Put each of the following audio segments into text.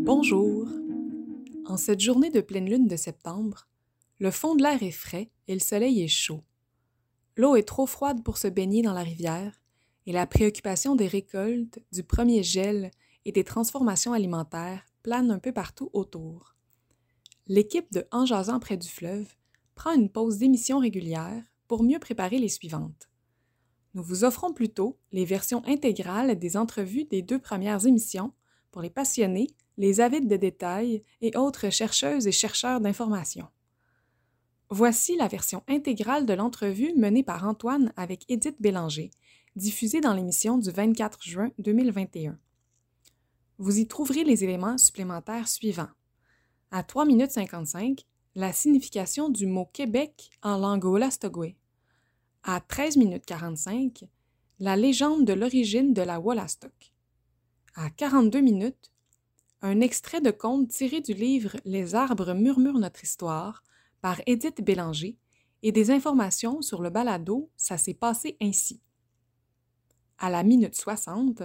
Bonjour. En cette journée de pleine lune de septembre, le fond de l'air est frais et le soleil est chaud. L'eau est trop froide pour se baigner dans la rivière et la préoccupation des récoltes, du premier gel et des transformations alimentaires plane un peu partout autour. L'équipe de En près du fleuve prend une pause d'émission régulière pour mieux préparer les suivantes. Nous vous offrons plutôt les versions intégrales des entrevues des deux premières émissions pour les passionnés, les avides de détails et autres chercheuses et chercheurs d'informations. Voici la version intégrale de l'entrevue menée par Antoine avec Édith Bélanger, diffusée dans l'émission du 24 juin 2021. Vous y trouverez les éléments supplémentaires suivants. À 3 minutes 55, la signification du mot Québec en langue Wolastoqey. À 13 minutes 45, la légende de l'origine de la Wolastoq. À 42 minutes, un extrait de conte tiré du livre Les arbres murmurent notre histoire par Édith Bélanger et des informations sur le balado Ça s'est passé ainsi. À la minute 60,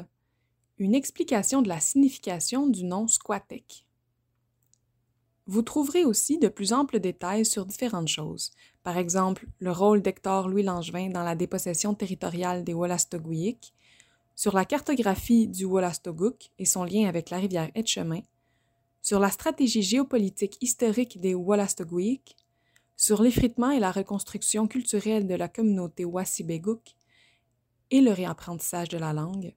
une explication de la signification du nom Squatek. Vous trouverez aussi de plus amples détails sur différentes choses, par exemple le rôle d'Hector Louis Langevin dans la dépossession territoriale des Wolastoqiyik, sur la cartographie du Wolastoquk et son lien avec la rivière Etchemin, sur la stratégie géopolitique historique des Wolastoqiyik, sur l'effritement et la reconstruction culturelle de la communauté Wassibeguk et le réapprentissage de la langue,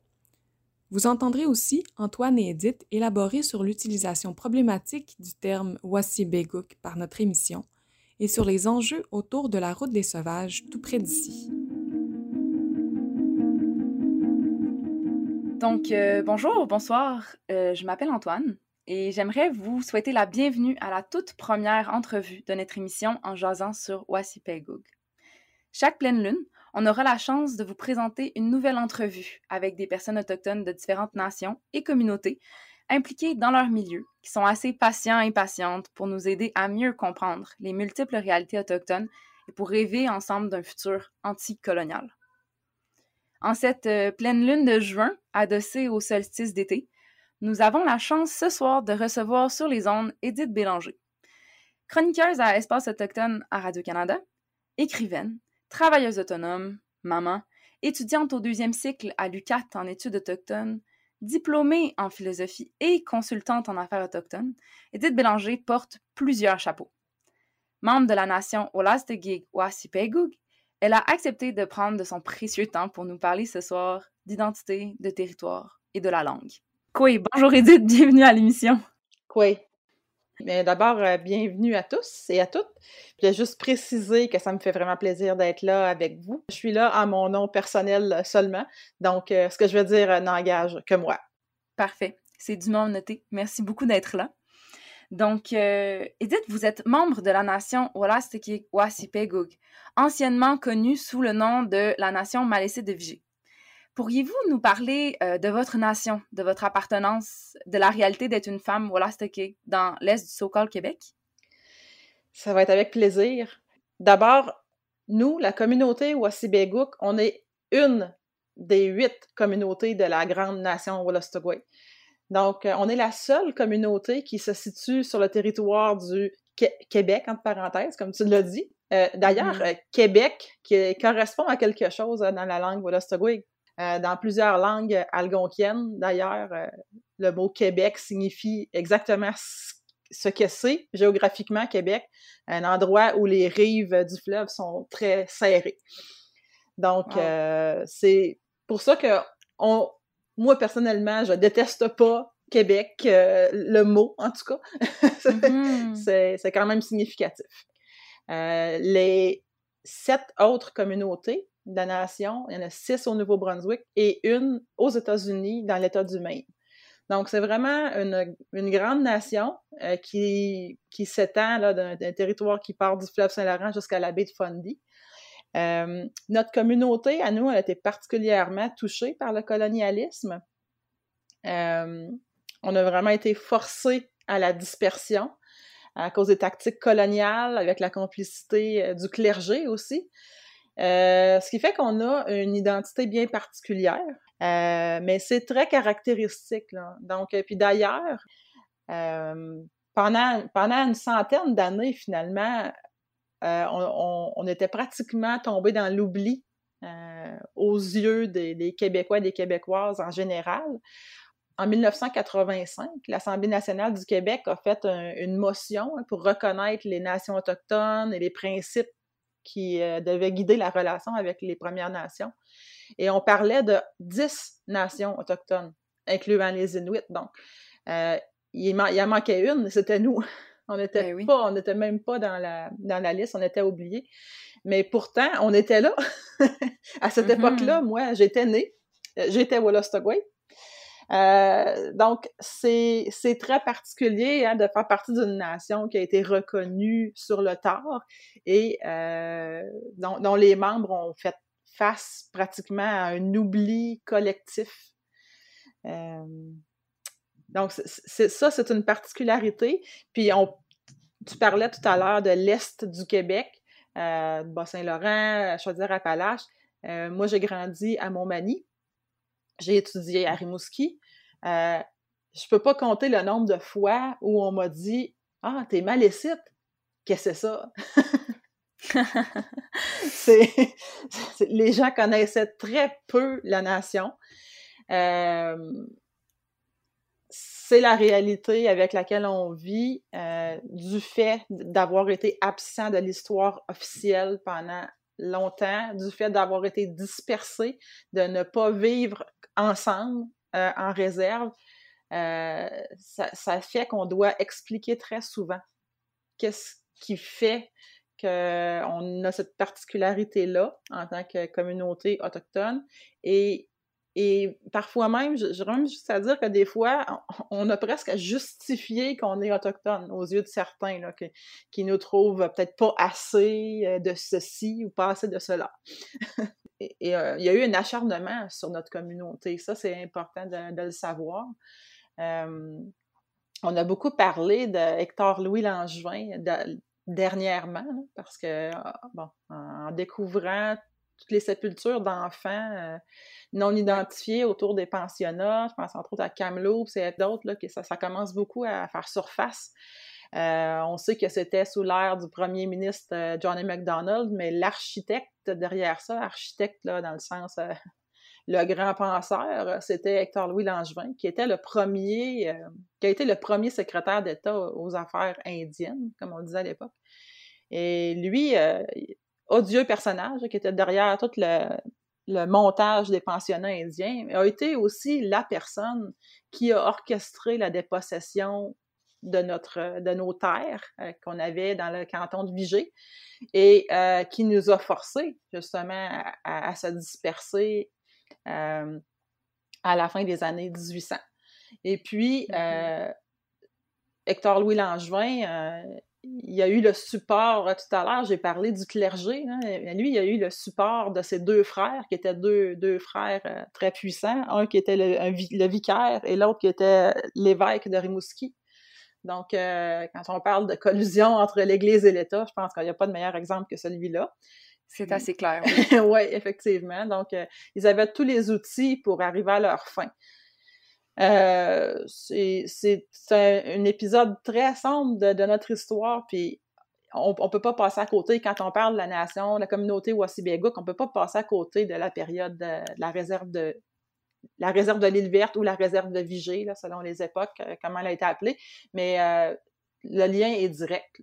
vous entendrez aussi Antoine et Edith élaborer sur l'utilisation problématique du terme Wassibeguk par notre émission et sur les enjeux autour de la route des sauvages tout près d'ici. Donc, euh, bonjour, bonsoir, euh, je m'appelle Antoine et j'aimerais vous souhaiter la bienvenue à la toute première entrevue de notre émission en jasant sur Wassipegug. Chaque pleine lune, on aura la chance de vous présenter une nouvelle entrevue avec des personnes autochtones de différentes nations et communautés impliquées dans leur milieu, qui sont assez patients et patientes pour nous aider à mieux comprendre les multiples réalités autochtones et pour rêver ensemble d'un futur anticolonial. En cette euh, pleine lune de juin, adossée au solstice d'été, nous avons la chance ce soir de recevoir sur les ondes Edith Bélanger, chroniqueuse à Espace autochtone à Radio-Canada, écrivaine, travailleuse autonome, maman, étudiante au deuxième cycle à l'UCAT en études autochtones, diplômée en philosophie et consultante en affaires autochtones, Edith Bélanger porte plusieurs chapeaux. Membre de la nation Olastegig Wassipegug, elle a accepté de prendre de son précieux temps pour nous parler ce soir d'identité, de territoire et de la langue. Quoi, bonjour Edith, bienvenue à l'émission. Quoi, mais d'abord, euh, bienvenue à tous et à toutes. Je voulais juste préciser que ça me fait vraiment plaisir d'être là avec vous. Je suis là en mon nom personnel seulement, donc euh, ce que je veux dire euh, n'engage que moi. Parfait, c'est du nom noté. Merci beaucoup d'être là. Donc, Edith, vous êtes membre de la nation Wolastoqiyik anciennement connue sous le nom de la nation Malécée de Vigée. Pourriez-vous nous parler euh, de votre nation, de votre appartenance, de la réalité d'être une femme Wolastoqey dans l'est du so Québec? Ça va être avec plaisir. D'abord, nous, la communauté Wassibeguk, on est une des huit communautés de la grande nation Wolastoqey. Donc, euh, on est la seule communauté qui se situe sur le territoire du Québec, entre parenthèses, comme tu l'as dit. Euh, d'ailleurs, mm-hmm. Québec qui correspond à quelque chose dans la langue Wolastoqey. Euh, dans plusieurs langues algonquiennes. D'ailleurs, euh, le mot Québec signifie exactement ce que c'est géographiquement Québec, un endroit où les rives du fleuve sont très serrées. Donc, euh, c'est pour ça que on, moi, personnellement, je déteste pas Québec, le mot, en tout cas. Mm-hmm. c'est quand même significatif. les sept autres communautés de la nation. Il y en a six au Nouveau-Brunswick et une aux États-Unis, dans l'État du Maine. Donc, c'est vraiment une, grande nation euh, qui, s'étend d'un territoire qui part du fleuve Saint-Laurent jusqu'à la baie de Fundy. Euh, notre communauté, à nous, a été particulièrement touchée par le colonialisme. Euh, on a vraiment été forcés à la dispersion à cause des tactiques coloniales, avec la complicité du clergé aussi. Euh, ce qui fait qu'on a une identité bien particulière. mais c'est très caractéristique. Là. Donc, puis d'ailleurs, pendant, pendant une centaine d'années, finalement, on, était pratiquement tombé dans l'oubli aux yeux des, Québécois et des Québécoises en général en 1985, l'Assemblée nationale du Québec a fait une motion pour reconnaître les nations autochtones et les principes qui euh, devaient guider la relation avec les Premières Nations. Et on parlait de dix nations autochtones, incluant les Inuits. Donc, euh, il, en manquait une, c'était nous. On n'était ben pas, on n'était même pas dans la, dans la liste, on était oubliés. Mais pourtant, on était là. à cette mm-hmm. époque-là, moi, j'étais née, j'étais Wolostogway, euh, donc, c'est très particulier hein, de faire partie d'une nation qui a été reconnue sur le tard et euh, dont, les membres ont fait face pratiquement à un oubli collectif. Euh, donc, ça, c'est une particularité. Puis, tu parlais tout à l'heure de l'Est du Québec, euh, Bas-Saint-Laurent, Chaudière-Appalaches. moi, j'ai grandi à Montmagny j'ai étudié à Rimouski. Euh, je peux pas compter le nombre de fois où on m'a dit Ah, t'es malécite. Qu'est-ce que c'est ça? les gens connaissaient très peu la nation. Euh, c'est la réalité avec laquelle on vit euh, du fait d'avoir été absent de l'histoire officielle pendant longtemps, du fait d'avoir été dispersé, de ne pas vivre ensemble, euh, en réserve, euh, ça, fait qu'on doit expliquer très souvent qu'est-ce qui fait qu'on a cette particularité-là en tant que communauté autochtone. Et, parfois même, j'aurais même juste à dire que des fois, on, a presque à justifier qu'on est autochtone aux yeux de certains, là, qui nous trouvent peut-être pas assez euh, de ceci ou pas assez de cela. euh, il y a eu un acharnement sur notre communauté. Ça, c'est important de, le savoir. on a beaucoup parlé de Hector Louis Langevin dernièrement, parce que, ah, bon, en découvrant toutes les sépultures d'enfants euh, non identifiés autour des pensionnats, je pense entre autres à Kamloops et d'autres, que ça, commence beaucoup à faire surface. Euh, on sait que c'était sous l'ère du premier ministre euh, Johnny MacDonald, mais l'architecte derrière ça, architecte là, dans le sens euh, le grand penseur, c'était Hector Louis Langevin, qui était le premier, qui a été le premier secrétaire d'État aux affaires indiennes, comme on disait à l'époque. Et lui, odieux personnage qui était derrière tout le, le montage des pensionnats indiens, a été aussi la personne qui a orchestré la dépossession de, notre, de nos terres euh, qu'on avait dans le canton de Vigée et euh, qui nous a forcés justement à, se disperser euh, à la fin des années 1800. Et puis, mm-hmm. Hector Louis Langevin, il y a eu le support, tout à l'heure, j'ai parlé du clergé. Hein, lui, il a eu le support de ses deux frères, qui étaient deux, deux frères très puissants. Un qui était le, le vicaire et l'autre qui était l'évêque de Rimouski. Donc, euh, quand on parle de collusion entre l'Église et l'État, je pense qu'il n'y a pas de meilleur exemple que celui-là. C'est assez clair. Oui, effectivement. Donc, euh, ils avaient tous les outils pour arriver à leur fin. Euh, c'est un, épisode très sombre de, notre histoire, puis on ne peut pas passer à côté, quand on parle de la nation, la communauté Wassibégouk, on ne peut pas passer à côté de la période de la réserve de, la réserve de l'île verte ou la réserve de Vigée, selon les époques, euh, comment elle a été appelée. Mais euh, le lien est direct.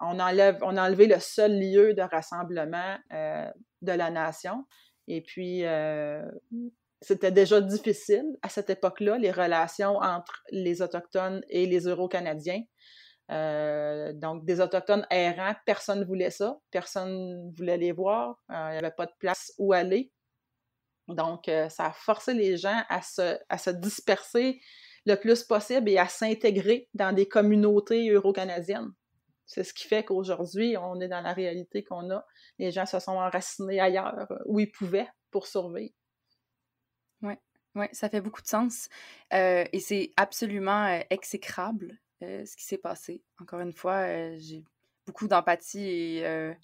On, enlève, on a enlevé le seul lieu de rassemblement euh, de la nation. Et puis, c'était déjà difficile à cette époque-là, les relations entre les Autochtones et les Euro-Canadiens. donc, des Autochtones errants, personne ne voulait ça, personne ne voulait les voir, il n'y avait pas de place où aller. Donc, euh, ça a forcé les gens à se, disperser le plus possible et à s'intégrer dans des communautés euro-canadiennes. C'est ce qui fait qu'aujourd'hui, on est dans la réalité qu'on a. Les gens se sont enracinés ailleurs où ils pouvaient pour survivre. Oui, ouais, ça fait beaucoup de sens. Euh, et c'est absolument euh, exécrable ce qui s'est passé. Encore une fois, j'ai beaucoup d'empathie et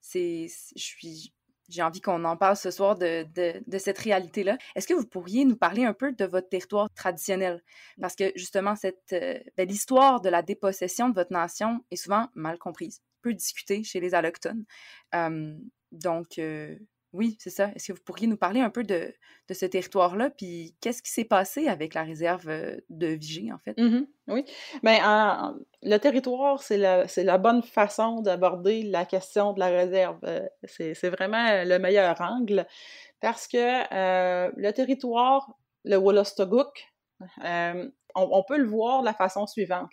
c'est, je suis j'ai envie qu'on en parle ce soir de, de, cette réalité-là. Est-ce que vous pourriez nous parler un peu de votre territoire traditionnel? Parce que justement, cette euh, ben, l'histoire de la dépossession de votre nation est souvent mal comprise, peu discutée chez les allochtones. donc, euh, oui, c'est ça. Est-ce que vous pourriez nous parler un peu de, de ce territoire-là, puis qu'est-ce qui s'est passé avec la réserve euh, de Vigée, en fait? Mmh oui. Bien, le territoire, c'est la, bonne façon d'aborder la question de la réserve. Euh, c'est vraiment le meilleur angle parce que euh, le territoire, le Wolostoguk, on, peut le voir de la façon suivante.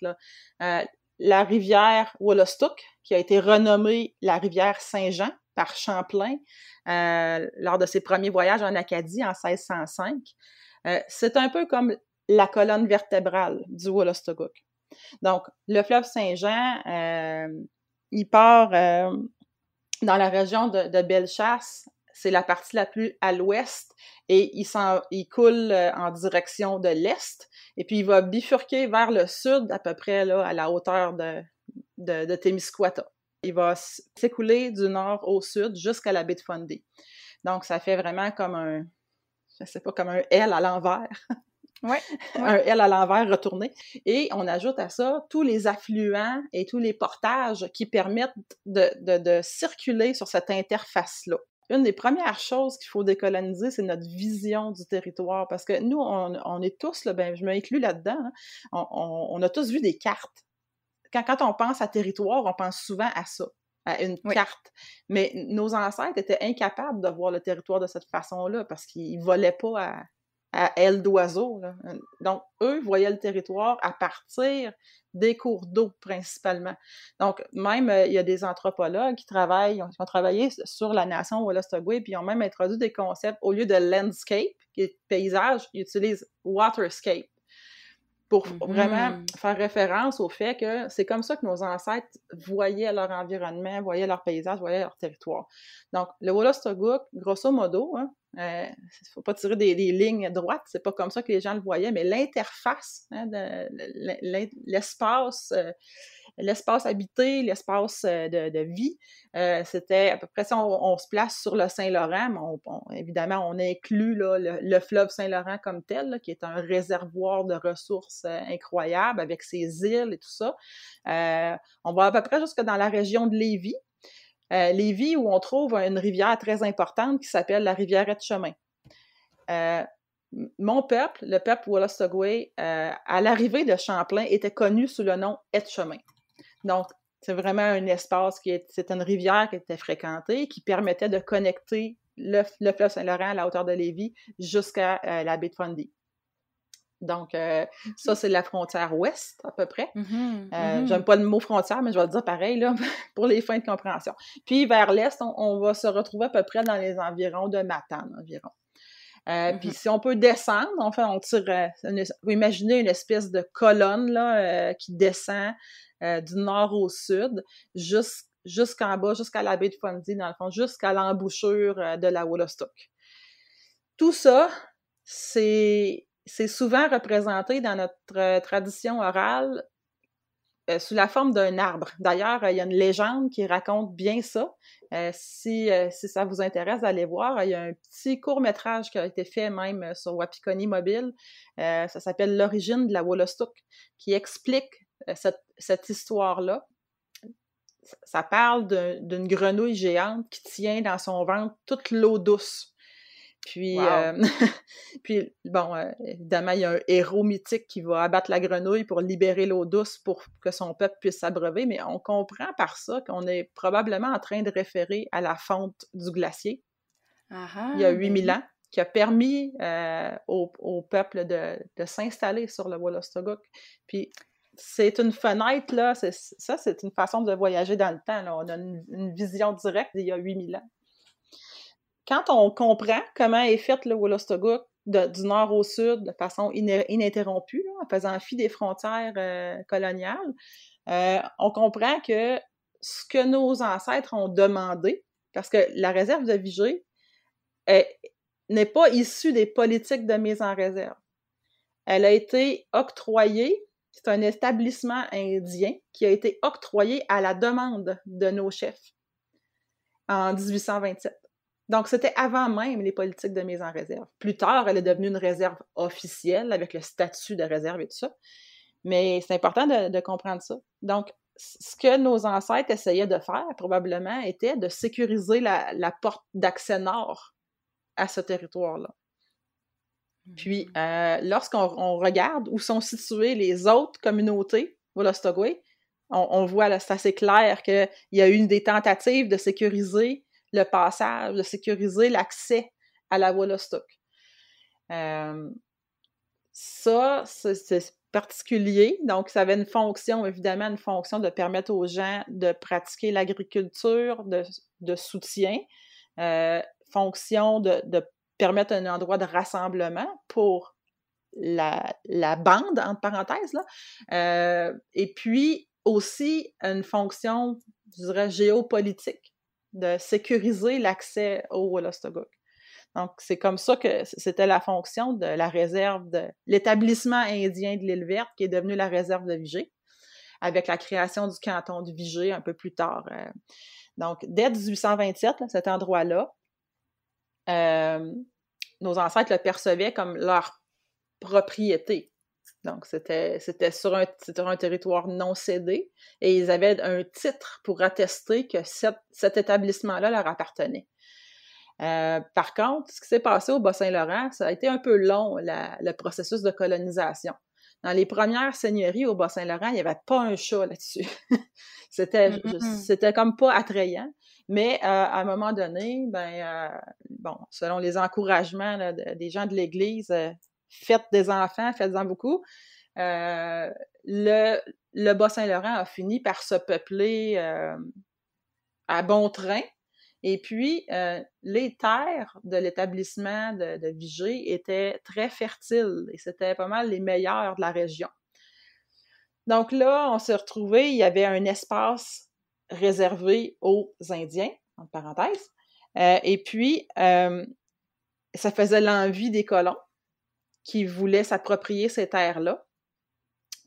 La rivière Wolostuk, qui a été renommée la rivière Saint-Jean, par Champlain euh, lors de ses premiers voyages en Acadie en 1605. Euh, c'est un peu comme la colonne vertébrale du Wolastoquk. Donc, le fleuve Saint-Jean, euh, il part dans la région de, de Bellechasse, c'est la partie la plus à l'ouest, et il, il coule en direction de l'est, et puis il va bifurquer vers le sud, à peu près là, à la hauteur de, de, de Témiscouata il va s'écouler du nord au sud jusqu'à la baie de Fundy. Donc, ça fait vraiment comme un, je sais pas, comme un L à l'envers. Ouais, un L à l'envers retourné. Et on ajoute à ça tous les affluents et tous les portages qui permettent de, de, circuler sur cette interface-là. Une des premières choses qu'il faut décoloniser, c'est notre vision du territoire. Parce que nous, on, est tous, là, ben, je m'inclus là-dedans, hein, on, on, a tous vu des cartes quand, on pense à territoire, on pense souvent à ça, à une carte. Mais nos ancêtres étaient incapables de voir le territoire de cette façon-là parce qu'ils ne volaient pas à, à aile d'oiseau. Donc, eux voyaient le territoire à partir des cours d'eau principalement. Donc, même, euh, il y a des anthropologues qui travaillent, qui ont travaillé sur la nation Wolastoqua, puis ils ont même introduit des concepts, au lieu de landscape, qui est paysage, ils utilisent waterscape pour vraiment mm-hmm. faire référence au fait que c'est comme ça que nos ancêtres voyaient leur environnement, voyaient leur paysage, voyaient leur territoire. Donc, le Wolostoguk, grosso modo, il hein, ne euh, faut pas tirer des, lignes droites, c'est pas comme ça que les gens le voyaient, mais l'interface, hein, l'espace, euh, l'espace habité, l'espace euh, de, vie, c'était à peu près ça, on, se place sur le Saint-Laurent, mais évidemment, on inclut là, le, fleuve Saint-Laurent comme tel, qui est un réservoir de ressources incroyable avec ses îles et tout ça. on va à peu près jusque dans la région de Lévis, euh, Lévis, où on trouve une rivière très importante qui s'appelle la rivière Etchemin. Euh, mon peuple, le peuple Wolastoqua, euh, à l'arrivée de Champlain, était connu sous le nom Etchemin. Donc, c'est vraiment un espace qui est, c'est une rivière qui était fréquentée, qui permettait de connecter le, fleuve Saint-Laurent à la hauteur de Lévis jusqu'à la baie de Fundy. Donc, euh, ça, c'est la frontière ouest, à peu près. Mmh euh, mmh j'aime pas le mot frontière, mais je vais le dire pareil, là, pour les fins de compréhension. Puis, vers l'est, on, va se retrouver à peu près dans les environs de Matane, environ. Euh, puis, si on peut descendre, enfin, on tire, vous imaginez une espèce de colonne, là, qui descend du nord au sud, jusqu'en bas, jusqu'à la baie de Fundy, dans le fond, jusqu'à l'embouchure de la Woolostock. Tout ça, c'est c'est souvent représenté dans notre euh, tradition orale euh, sous la forme d'un arbre. D'ailleurs, il y a une légende qui raconte bien ça. Euh, si, ça vous intéresse d'aller voir, il y a un petit court-métrage qui a été fait même sur Wapikoni Mobile. ça s'appelle L'origine de la Wolostuk, qui explique cette histoire-là. Ça parle d'une grenouille géante qui tient dans son ventre toute l'eau douce. Puis, euh, puis bon, euh, évidemment, il y a un héros mythique qui va abattre la grenouille pour libérer l'eau douce pour que son peuple puisse s'abreuver, mais on comprend par ça qu'on est probablement en train de référer à la fonte du glacier il y a 8000 ben ans, qui a permis euh, au, peuple de, s'installer sur le Wolostoguk. Puis c'est une fenêtre, là, ça, c'est une façon de voyager dans le temps. Là. On a une, une vision directe d'il y a 8000 ans quand on comprend comment est fait le Wolostoguk du nord au sud de façon ininterrompue, en faisant fi des frontières euh, coloniales, euh, on comprend que ce que nos ancêtres ont demandé, parce que la réserve de Vigée n'est pas issue des politiques de mise en réserve. Elle a été octroyée, c'est un établissement indien qui a été octroyé à la demande de nos chefs en 1827. Donc, c'était avant même les politiques de mise en réserve. Plus tard, elle est devenue une réserve officielle avec le statut de réserve et tout ça. Mais c'est important de, comprendre ça. Donc, ce que nos ancêtres essayaient de faire, probablement, était de sécuriser la, porte d'accès nord à ce territoire-là. Puis, mmh. euh, lorsqu'on regarde où sont situées les autres communautés Wolostogwe, on, on voit, c'est assez clair qu'il y a eu des tentatives de sécuriser le passage, de sécuriser l'accès à la Wolostok. Euh, ça, c'est particulier. Donc, ça avait une fonction, évidemment, une fonction de permettre aux gens de pratiquer l'agriculture de, soutien, euh, fonction de, permettre un endroit de rassemblement pour la, bande, entre parenthèses, là. Euh, et puis aussi une fonction, je dirais, géopolitique de sécuriser l'accès au Wolostoguk. Donc, c'est comme ça que c'était la fonction de la réserve de l'établissement indien de l'île verte, qui est devenu la réserve de Vigée, avec la création du canton de Vigée un peu plus tard. Euh. Donc, dès 1827, cet endroit-là, euh, nos ancêtres le percevaient comme leur propriété. Donc, c'était, sur un, un territoire non cédé et ils avaient un titre pour attester que cet établissement-là leur appartenait. Euh, par contre, ce qui s'est passé au Bas-Saint-Laurent, ça a été un peu long, le processus de colonisation. Dans les premières seigneuries au Bas-Saint-Laurent, il n'y avait pas un chat là-dessus. c'était, mm-hmm. c'était comme pas attrayant. Mais euh, à un moment donné, ben, euh, bon, selon les encouragements des gens de l'Église, faites des enfants, faites-en beaucoup. le, le Bas-Saint-Laurent a fini par se peupler à bon train et puis, euh, les terres de l'établissement de, de, Vigée étaient très fertiles et c'était pas mal les meilleures de la région. Donc là, on s'est retrouvé, il y avait un espace réservé aux Indiens, en parenthèse, euh, et puis euh, ça faisait l'envie des colons qui voulaient s'approprier ces terres-là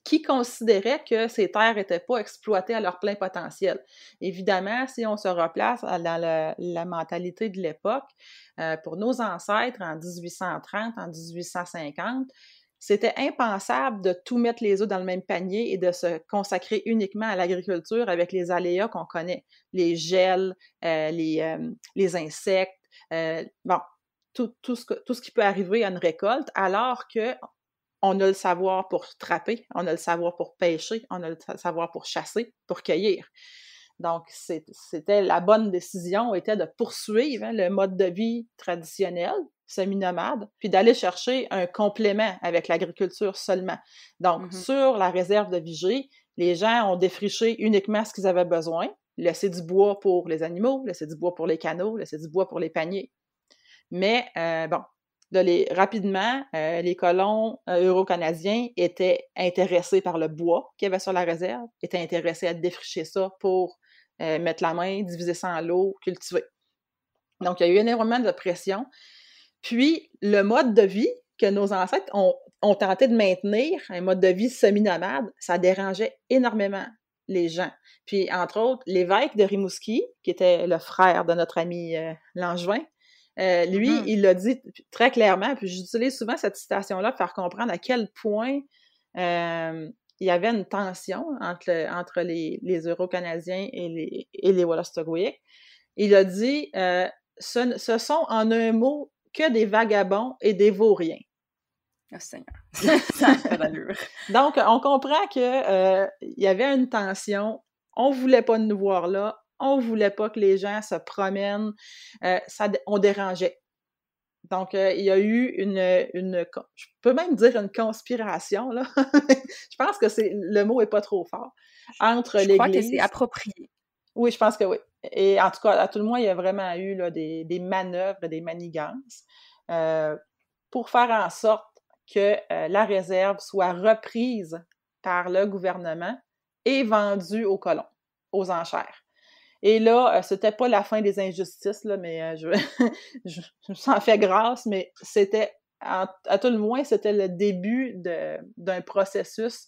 qui considéraient que ces terres n'étaient pas exploitées à leur plein potentiel. Évidemment, si on se replace dans la mentalité de l'époque, euh, pour nos ancêtres en 1830, en 1850, c'était impensable de tout mettre les œufs dans le même panier et de se consacrer uniquement à l'agriculture avec les aléas qu'on connaît, les gels, euh, les, euh, les, insectes, bon, tout, tout, ce tout, ce qui peut arriver à une récolte, alors que on a le savoir pour trapper, on a le savoir pour pêcher, on a le savoir pour chasser, pour cueillir. Donc, c'était la bonne décision, était de poursuivre hein, le mode de vie traditionnel, semi-nomade, puis d'aller chercher un complément avec l'agriculture seulement. Donc, mm-hmm. sur la réserve de Vigée, les gens ont défriché uniquement ce qu'ils avaient besoin, laissé du bois pour les animaux, laissé du bois pour les canaux, laissé du bois pour les paniers. Mais, euh, bon, rapidement, euh, les colons euh, euro-canadiens étaient intéressés par le bois qu'il y avait sur la réserve, étaient intéressés à défricher ça pour euh, mettre la main, diviser ça en l'eau, cultiver. Donc, il y a eu énormément de pression. Puis, le mode de vie que nos ancêtres ont, tenté de maintenir, un mode de vie semi-nomade, ça dérangeait énormément les gens. Puis, entre autres, l'évêque de Rimouski, qui était le frère de notre ami Langevin, euh, lui, mm-hmm. il l'a dit très clairement, puis j'utilise souvent cette citation-là pour faire comprendre à quel point euh, il y avait une tension entre, entre les, les Euro-Canadiens et les, et les Il a dit euh, ce, ce, sont en un mot que des vagabonds et des vauriens. Oh Seigneur, Donc, on comprend qu'il il y avait une tension. On voulait pas nous voir là on voulait pas que les gens se promènent, euh, ça, on dérangeait. Donc, euh, il y a eu une, une, je peux même dire une conspiration, là. je pense que c'est, le mot est pas trop fort, entre les Je crois que c'est approprié. Oui, je pense que oui. Et en tout cas, à tout le moins, il y a vraiment eu là, des, des manœuvres, des manigances euh, pour faire en sorte que la réserve soit reprise par le gouvernement et vendue aux colons, aux enchères. Et là, euh, c'était pas la fin des injustices, là, mais euh, je, je, me sens fait grâce, mais c'était, à, tout le moins, c'était le début d'un processus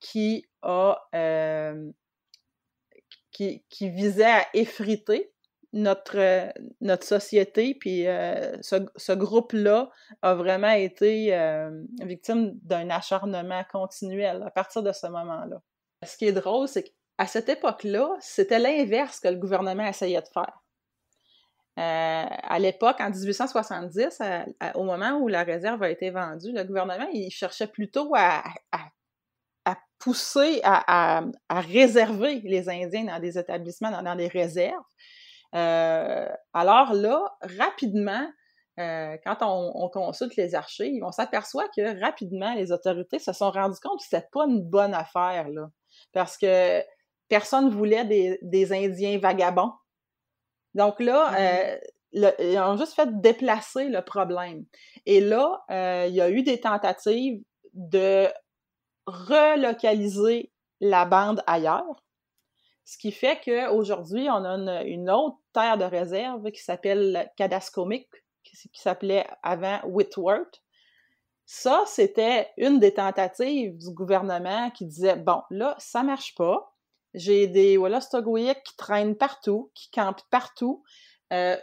qui a, euh, qui, qui, visait à effriter notre, notre société, puis ce, groupe-là a vraiment été victime d'un acharnement continuel à partir de ce moment-là. Ce qui est drôle, c'est qu'à cette époque-là, c'était l'inverse que le gouvernement essayait de faire. à l'époque, en 1870, au moment où la réserve a été vendue, le gouvernement il cherchait plutôt à, pousser, à, réserver les Indiens dans des établissements, dans des réserves, euh, alors là, rapidement, euh, quand on, consulte les archives, on s'aperçoit que rapidement, les autorités se sont rendues compte que c'était pas une bonne affaire, là, parce que personne voulait des, Indiens vagabonds. Donc là, mm-hmm. euh, ils ont juste fait déplacer le problème. Et là, il y a eu des tentatives de relocaliser la bande ailleurs. Ce qui fait qu'aujourd'hui, on a une, autre terre de réserve qui s'appelle Cadascomic, qui, s'appelait avant Whitworth. Ça, c'était une des tentatives du gouvernement qui disait bon, là, ça marche pas. J'ai des Wallastogwiek qui traînent partout, qui campent partout. Euh,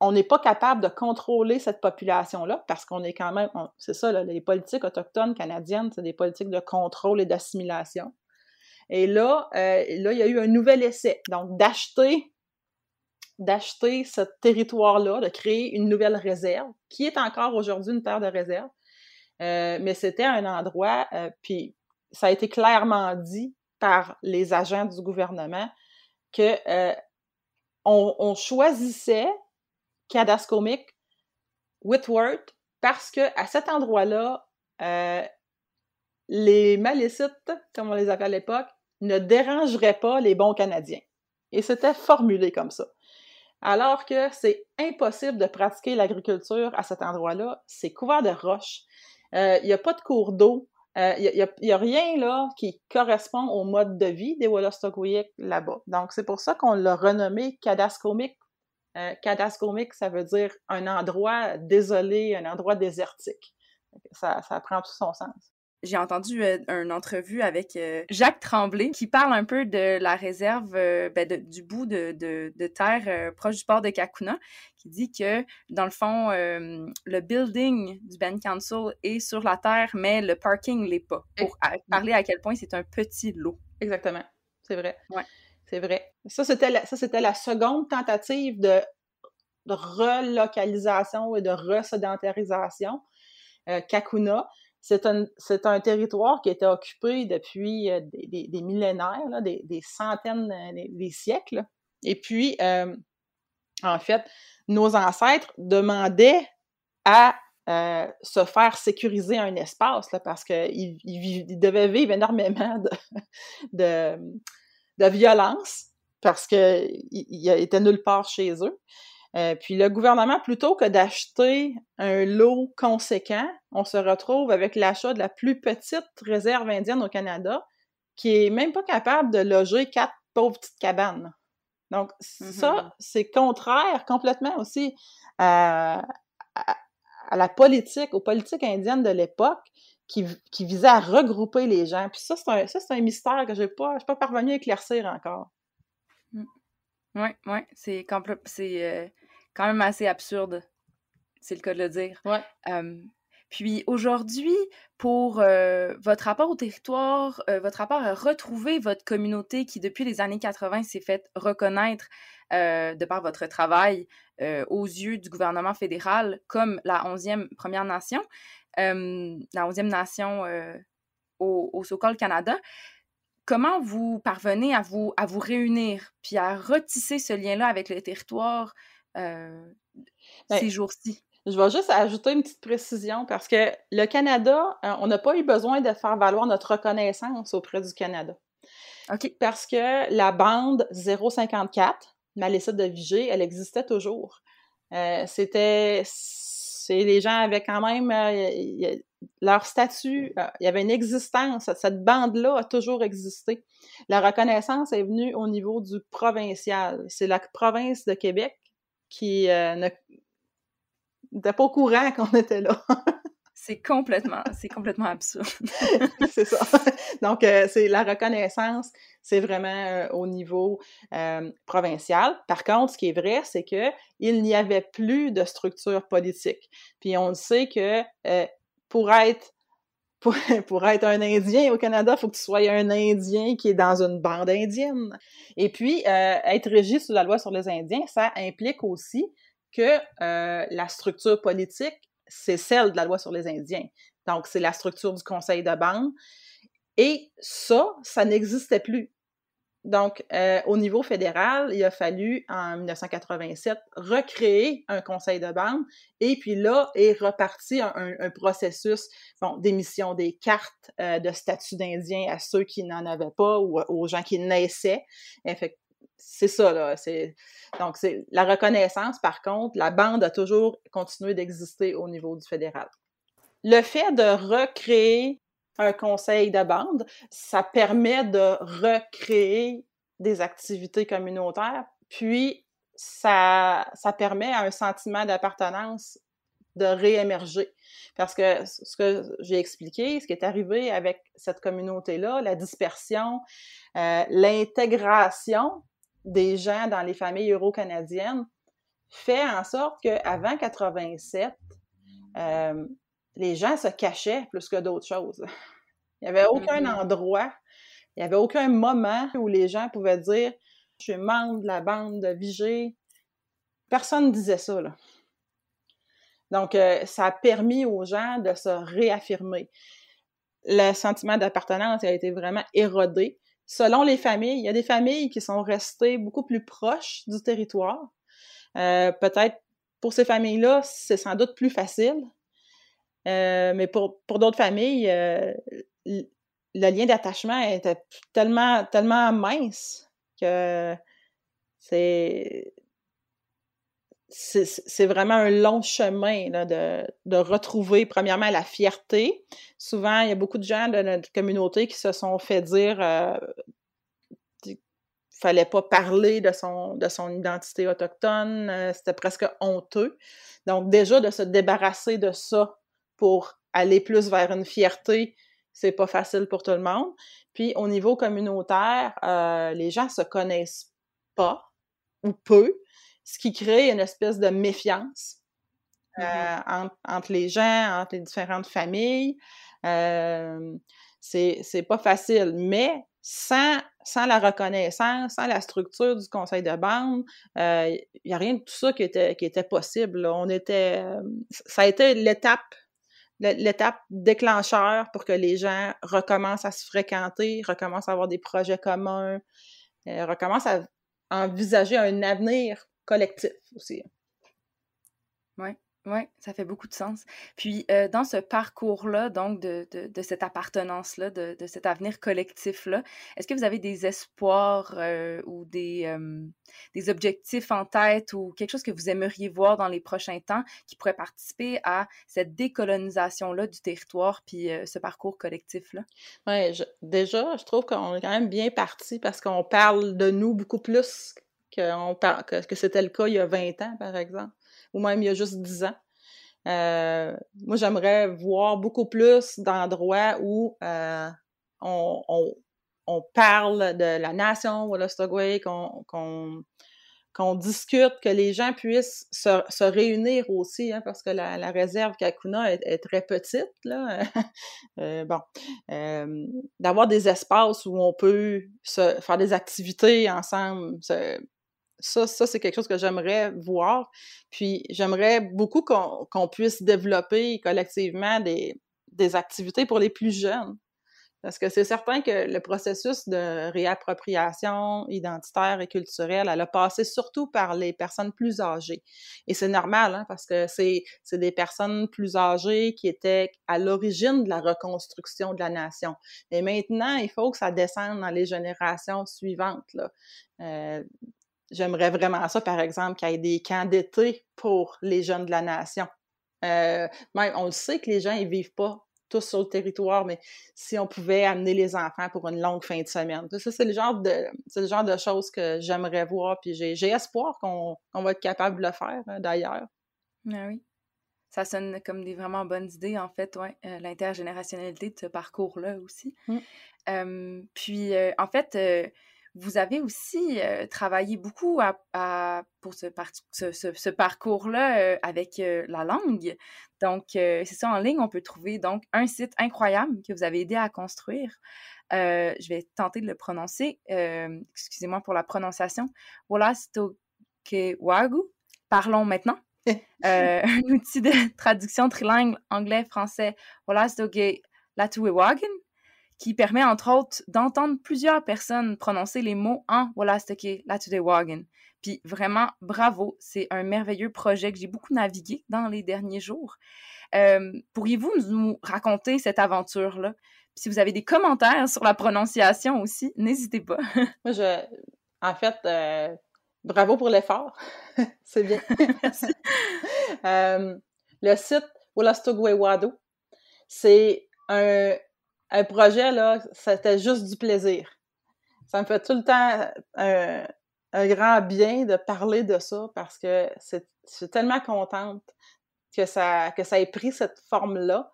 on n'est pas capable de contrôler cette population-là parce qu'on est quand même, c'est ça, les politiques autochtones canadiennes, c'est des politiques de contrôle et d'assimilation. Et là, euh, là, il y a eu un nouvel essai, donc d'acheter d'acheter ce territoire-là, de créer une nouvelle réserve, qui est encore aujourd'hui une terre de réserve. Euh, mais c'était un endroit, puis ça a été clairement dit par les agents du gouvernement que on, choisissait Cadascomic, Whitworth, parce que à cet endroit-là, les Malécites, comme on les appelait à l'époque, ne dérangerait pas les bons Canadiens. Et c'était formulé comme ça. Alors que c'est impossible de pratiquer l'agriculture à cet endroit-là, c'est couvert de roches, euh, il n'y a pas de cours d'eau, euh, il n'y a, rien là qui correspond au mode de vie des Wolastoqiyik là-bas. Donc c'est pour ça qu'on l'a renommé Cadascomic. Euh, ça veut dire un endroit désolé, un endroit désertique. Ça, ça prend tout son sens j'ai entendu euh, une entrevue avec euh, Jacques Tremblay qui parle un peu de la réserve euh, ben, du bout de, de, terre proche du port de Kakuna, qui dit que dans le fond, le building du Ben Council est sur la terre, mais le parking l'est pas. Pour parler à quel point c'est un petit lot. Exactement, c'est vrai. Ouais. C'est vrai. Ça, c'était la, ça, la seconde tentative de, de relocalisation et de resédentarisation. Kakuna c'est un, territoire qui été occupé depuis euh, des, millénaires, des, centaines, euh, des, siècles. Et puis, euh, en fait, nos ancêtres demandaient à se faire sécuriser un espace parce qu'ils ils, devaient vivre énormément de, de, de violence parce qu'ils étaient nulle part chez eux. Euh, puis le gouvernement, plutôt que d'acheter un lot conséquent, on se retrouve avec l'achat de la plus petite réserve indienne au Canada, qui est même pas capable de loger quatre pauvres petites cabanes. Donc ça, mm-hmm. c'est contraire complètement aussi à, la politique, aux politiques indiennes de l'époque, qui, qui visaient à regrouper les gens. Puis ça, c'est un, un mystère que je n'ai pas, pas parvenu à éclaircir encore. Oui, mm. oui, c'est c'est euh, quand même assez absurde, c'est le cas de le dire. Ouais. puis aujourd'hui, pour euh, votre rapport au territoire, euh, votre rapport à retrouver votre communauté qui, depuis les années 80, s'est fait reconnaître euh, de par votre travail aux yeux du gouvernement fédéral comme la 11e Première Nation, la 11e Nation au, au Canada comment vous parvenez à vous, à vous réunir, puis à retisser ce lien-là avec le territoire euh, ben, ces jours-ci? Je vais juste ajouter une petite précision parce que le Canada, euh, on n'a pas eu besoin de faire valoir notre reconnaissance auprès du Canada. OK. Parce que la bande 054, Malécite de Vigée, elle existait toujours. Euh, c'était. Les gens avaient quand même leur statut, il y avait une existence. Cette bande-là a toujours existé. La reconnaissance est venue au niveau du provincial. C'est la province de Québec qui euh, n'était pas au courant qu'on était là. C'est complètement, c'est complètement absurde. c'est ça. Donc, euh, c'est la reconnaissance, c'est vraiment euh, au niveau euh, provincial. Par contre, ce qui est vrai, c'est que il n'y avait plus de structure politique. Puis on sait que pour être pour, être un Indien au Canada, il faut que tu sois un Indien qui est dans une bande indienne. Et puis, être régi sous la loi sur les Indiens, ça implique aussi que la structure politique c'est celle de la loi sur les Indiens. Donc, c'est la structure du conseil de bande. Et ça, ça n'existait plus. Donc, euh, au niveau fédéral, il a fallu, en 1987, recréer un conseil de bande. Et puis là est reparti un, processus d'émission des cartes euh, de statut d'Indien à ceux qui n'en avaient pas ou aux gens qui naissaient. C'est ça, là. Donc, c'est la reconnaissance, par contre, la bande a toujours continué d'exister au niveau du fédéral. Le fait de recréer un conseil de bande, ça permet de recréer des activités communautaires, puis ça, ça permet à un sentiment d'appartenance de réémerger. Parce que ce que j'ai expliqué, ce qui est arrivé avec cette communauté-là, la dispersion, euh, l'intégration des gens dans les familles euro-canadiennes fait en sorte qu'avant 87, euh, les gens se cachaient plus que d'autres choses. Il n'y avait aucun mm-hmm. endroit, il n'y avait aucun moment où les gens pouvaient dire Je suis membre de la bande de Vigée. Personne ne disait ça. Là. Donc, euh, ça a permis aux gens de se réaffirmer. Le sentiment d'appartenance a été vraiment érodé selon les familles. Il y a des familles qui sont restées beaucoup plus proches du territoire. Euh, peut-être pour ces familles-là, c'est sans doute plus facile. Euh, mais pour, pour d'autres familles, euh, le lien d'attachement était tellement, tellement mince que c'est c'est vraiment un long chemin de, de, retrouver, premièrement, la fierté. Souvent, il y a beaucoup de gens de notre communauté qui se sont fait dire euh, qu'il fallait pas parler de son, de son identité autochtone, euh, c'était presque honteux. Donc, déjà, de se débarrasser de ça pour aller plus vers une fierté, c'est pas facile pour tout le monde. Puis, au niveau communautaire, euh, les gens se connaissent pas ou peu ce qui crée une espèce de méfiance euh, entre, les gens, entre les différentes familles. Euh, c'est pas facile, mais sans, sans la reconnaissance, sans la structure du conseil de bande, il euh, n'y a rien de tout ça qui était, qui était possible. On était, ça a été l'étape l'étape déclencheur pour que les gens recommencent à se fréquenter, recommencent à avoir des projets communs, recommencent à envisager un avenir collectif aussi. Oui. Oui, ça fait beaucoup de sens. Puis, euh, dans ce parcours-là, donc, de, de, cette appartenance-là, de, de, cet avenir collectif-là, est-ce que vous avez des espoirs euh, ou des, des objectifs en tête ou quelque chose que vous aimeriez voir dans les prochains temps qui pourrait participer à cette décolonisation-là du territoire puis euh, ce parcours collectif-là? Oui, déjà, je trouve qu'on est quand même bien parti parce qu'on parle de nous beaucoup plus que, que c'était le cas il y a 20 ans, par exemple, ou même il y a juste 10 ans. Euh, moi, j'aimerais voir beaucoup plus d'endroits où euh, on, on, parle de la nation Wallastogway, qu'on discute, que les gens puissent se, se réunir aussi, hein, parce que la, réserve Kakuna est, très petite, là. euh, bon, d'avoir des espaces où on peut se, faire des activités ensemble, se, ça, ça c'est quelque chose que j'aimerais voir. Puis j'aimerais beaucoup qu'on puisse développer collectivement des, des activités pour les plus jeunes. Parce que c'est certain que le processus de réappropriation identitaire et culturelle, elle a passé surtout par les personnes plus âgées. Et c'est normal, hein, parce que c'est des personnes plus âgées qui étaient à l'origine de la reconstruction de la nation. Et maintenant, il faut que ça descende dans les générations suivantes. Là. Euh, J'aimerais vraiment ça, par exemple, qu'il y ait des camps d'été pour les jeunes de la nation. Euh, même, on le sait que les gens, ils vivent pas tous sur le territoire, mais si on pouvait amener les enfants pour une longue fin de semaine. Ça, c'est le genre de, c'est le genre de choses que j'aimerais voir, puis j'ai, espoir qu'on, va être capable de le faire, hein, d'ailleurs. Ah oui. ça sonne comme des vraiment bonnes idées, en fait, ouais, euh, l'intergénérationnalité de ce parcours-là aussi. Mmh. puis, en fait, vous avez aussi travaillé beaucoup à, pour ce, ce, parcours-là avec la langue. Donc, c'est ça, en ligne, on peut trouver donc un site incroyable que vous avez aidé à construire. je vais tenter de le prononcer. Excusez-moi pour la prononciation. Voilà, Wagu. Parlons maintenant. un outil de traduction trilingue anglais-français. Voilà, qui permet entre autres d'entendre plusieurs personnes prononcer les mots en Wolastoqey Latudewagen. Puis vraiment, bravo, c'est un merveilleux projet que j'ai beaucoup navigué dans les derniers jours. Euh, pourriez-vous nous raconter cette aventure-là? Puis si vous avez des commentaires sur la prononciation aussi, n'hésitez pas. Moi, je, en fait, euh, bravo pour l'effort. c'est bien. Merci. Euh, le site Wado, c'est un, un projet, là, c'était juste du plaisir. Ça me fait tout le temps un, grand bien de parler de ça parce que je suis tellement contente que ça, que ça ait pris cette forme-là.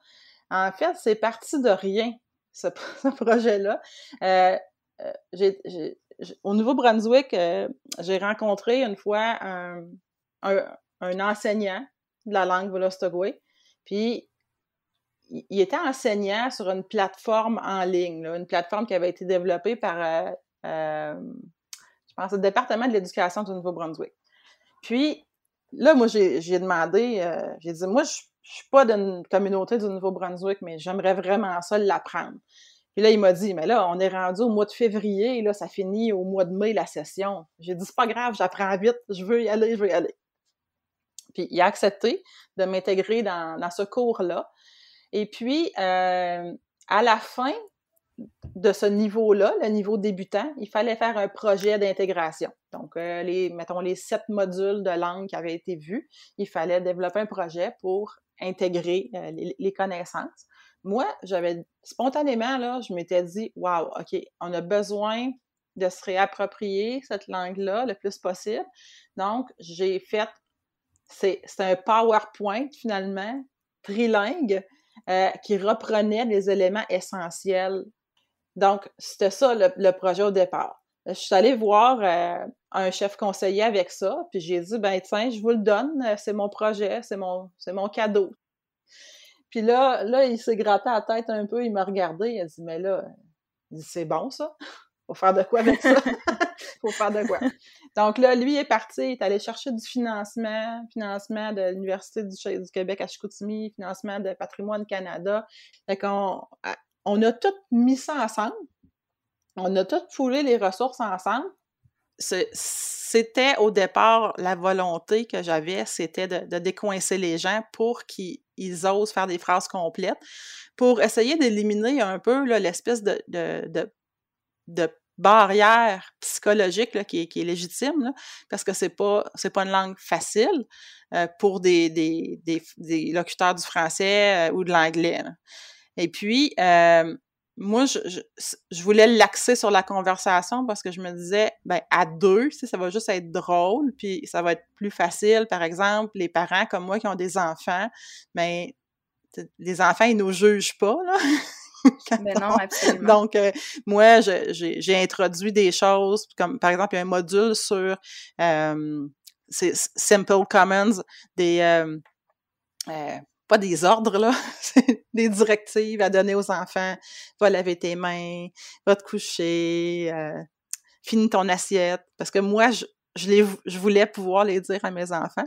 En fait, c'est parti de rien, ce, projet-là. Euh, euh, au Nouveau-Brunswick, euh, j'ai rencontré une fois un, un, enseignant de la langue Volostogwe. Puis il était enseignant sur une plateforme en ligne, une plateforme qui avait été développée par, euh, euh, je pense, le département de l'éducation du Nouveau-Brunswick. Puis, là, moi, j'ai demandé, euh, j'ai dit, moi, je, je suis pas d'une communauté du Nouveau-Brunswick, mais j'aimerais vraiment ça l'apprendre. Puis là, il m'a dit, mais là, on est rendu au mois de février, là, ça finit au mois de mai, la session. J'ai dit, c'est pas grave, j'apprends vite, je veux y aller, je veux y aller. Puis il a accepté de m'intégrer dans ce cours-là. Et puis, euh, à la fin de ce niveau-là, le niveau débutant, il fallait faire un projet d'intégration. Donc, euh, les, mettons, les sept modules de langue qui avaient été vus, il fallait développer un projet pour intégrer euh, les, connaissances. Moi, j'avais spontanément, là, je m'étais dit, wow, OK, on a besoin de se réapproprier cette langue-là le plus possible. Donc, j'ai fait, c'est un PowerPoint finalement, trilingue, euh, qui reprenait les éléments essentiels. Donc, c'était ça le, projet au départ. Je suis allée voir euh, un chef conseiller avec ça, puis j'ai dit, ben tiens, je vous le donne, euh, c'est mon projet, c'est mon, mon cadeau. Puis là, là, il s'est gratté la tête un peu, il m'a regardé, il a dit, mais là, c'est bon ça? Faut faire de quoi avec ça? Faut faire de quoi? Donc là, lui est parti, il est allé chercher du financement, financement de l'Université du, Québec à Chicoutimi, financement de Patrimoine Canada. Fait qu'on on a tout mis ça ensemble. On a tout foulé les ressources ensemble. C'était au départ la volonté que j'avais, c'était de, décoincer les gens pour qu'ils osent faire des phrases complètes, pour essayer d'éliminer un peu l'espèce de, barrière psychologique là, qui, est, qui, est, légitime, parce que c'est pas c'est pas une langue facile euh, pour des, des, des, locuteurs du français euh, ou de l'anglais. Et puis, euh, moi, je, je, voulais l'axer sur la conversation parce que je me disais, ben, à deux, ça va juste être drôle, puis ça va être plus facile. Par exemple, les parents comme moi qui ont des enfants, ben, les enfants, ils nous jugent pas, là. Mais non, absolument. Donc, euh, moi, j'ai introduit des choses, comme par exemple, il y a un module sur euh, Simple Commons, des. Euh, euh, pas des ordres, là, des directives à donner aux enfants. Va laver tes mains, va te coucher, finis ton assiette. Parce que moi, je, je, les, je voulais pouvoir les dire à mes enfants.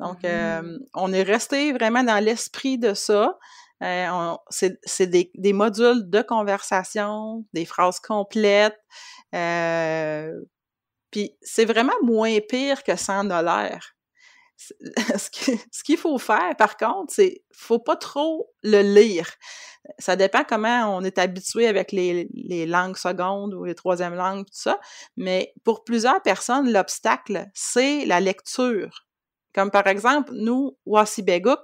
Donc, mmh on est resté vraiment dans l'esprit de ça. Euh, c'est des, des, modules de conversation, des phrases complètes. Euh, puis c'est vraiment moins pire que a l'air. Ce qu'il faut faire, par contre, c'est faut pas trop le lire. Ça dépend comment on est habitué avec les, les langues secondes ou les troisièmes langues, tout ça. Mais pour plusieurs personnes, l'obstacle, c'est la lecture. Comme par exemple, nous, Wassibeguk,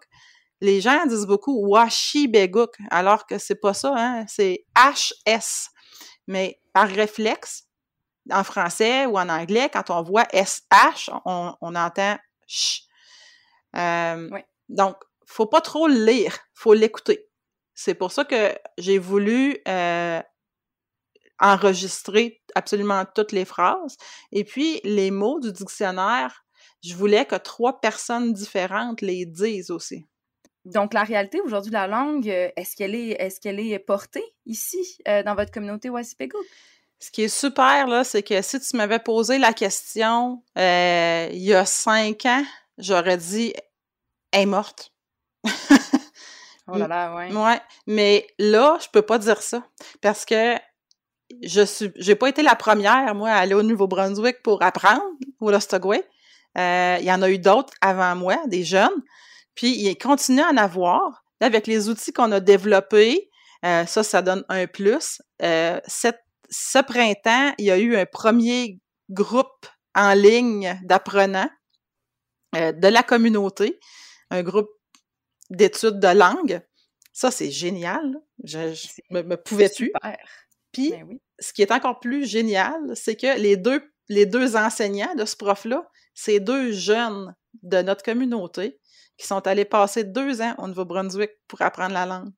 les gens disent beaucoup Washi Beguk, alors que c'est pas ça, hein? c'est HS. Mais par réflexe, en français ou en anglais, quand on voit SH, on, on entend sh. Euh, oui. Donc, faut pas trop le lire, faut l'écouter. C'est pour ça que j'ai voulu euh, enregistrer absolument toutes les phrases. Et puis, les mots du dictionnaire, je voulais que trois personnes différentes les disent aussi. Donc, la réalité aujourd'hui de la langue, euh, est-ce qu'elle est, est, qu'elle est portée ici, euh, dans votre communauté Wassipego? Ce qui est super, là, c'est que si tu m'avais posé la question euh, il y a cinq ans, j'aurais dit « elle est morte ». Oh là là, ouais. Ouais, mais là, je peux pas dire ça parce que je suis, j'ai pas été la première, moi, à aller au Nouveau-Brunswick pour apprendre au Lostogway. Euh, il y en a eu d'autres avant moi, des jeunes. Puis, il continue à en avoir. avec les outils qu'on a développés, euh, ça, ça donne un plus. Euh, ce printemps, il y a eu un premier groupe en ligne d'apprenants de la communauté, un groupe d'études de langue. Ça, c'est génial. Je, je me, me pouvais-tu. Puis, ben ce qui est encore plus génial, c'est que les deux, les deux enseignants de ce prof-là, c'est deux jeunes de notre communauté qui sont allés passer deux ans au Nouveau-Brunswick pour apprendre la langue.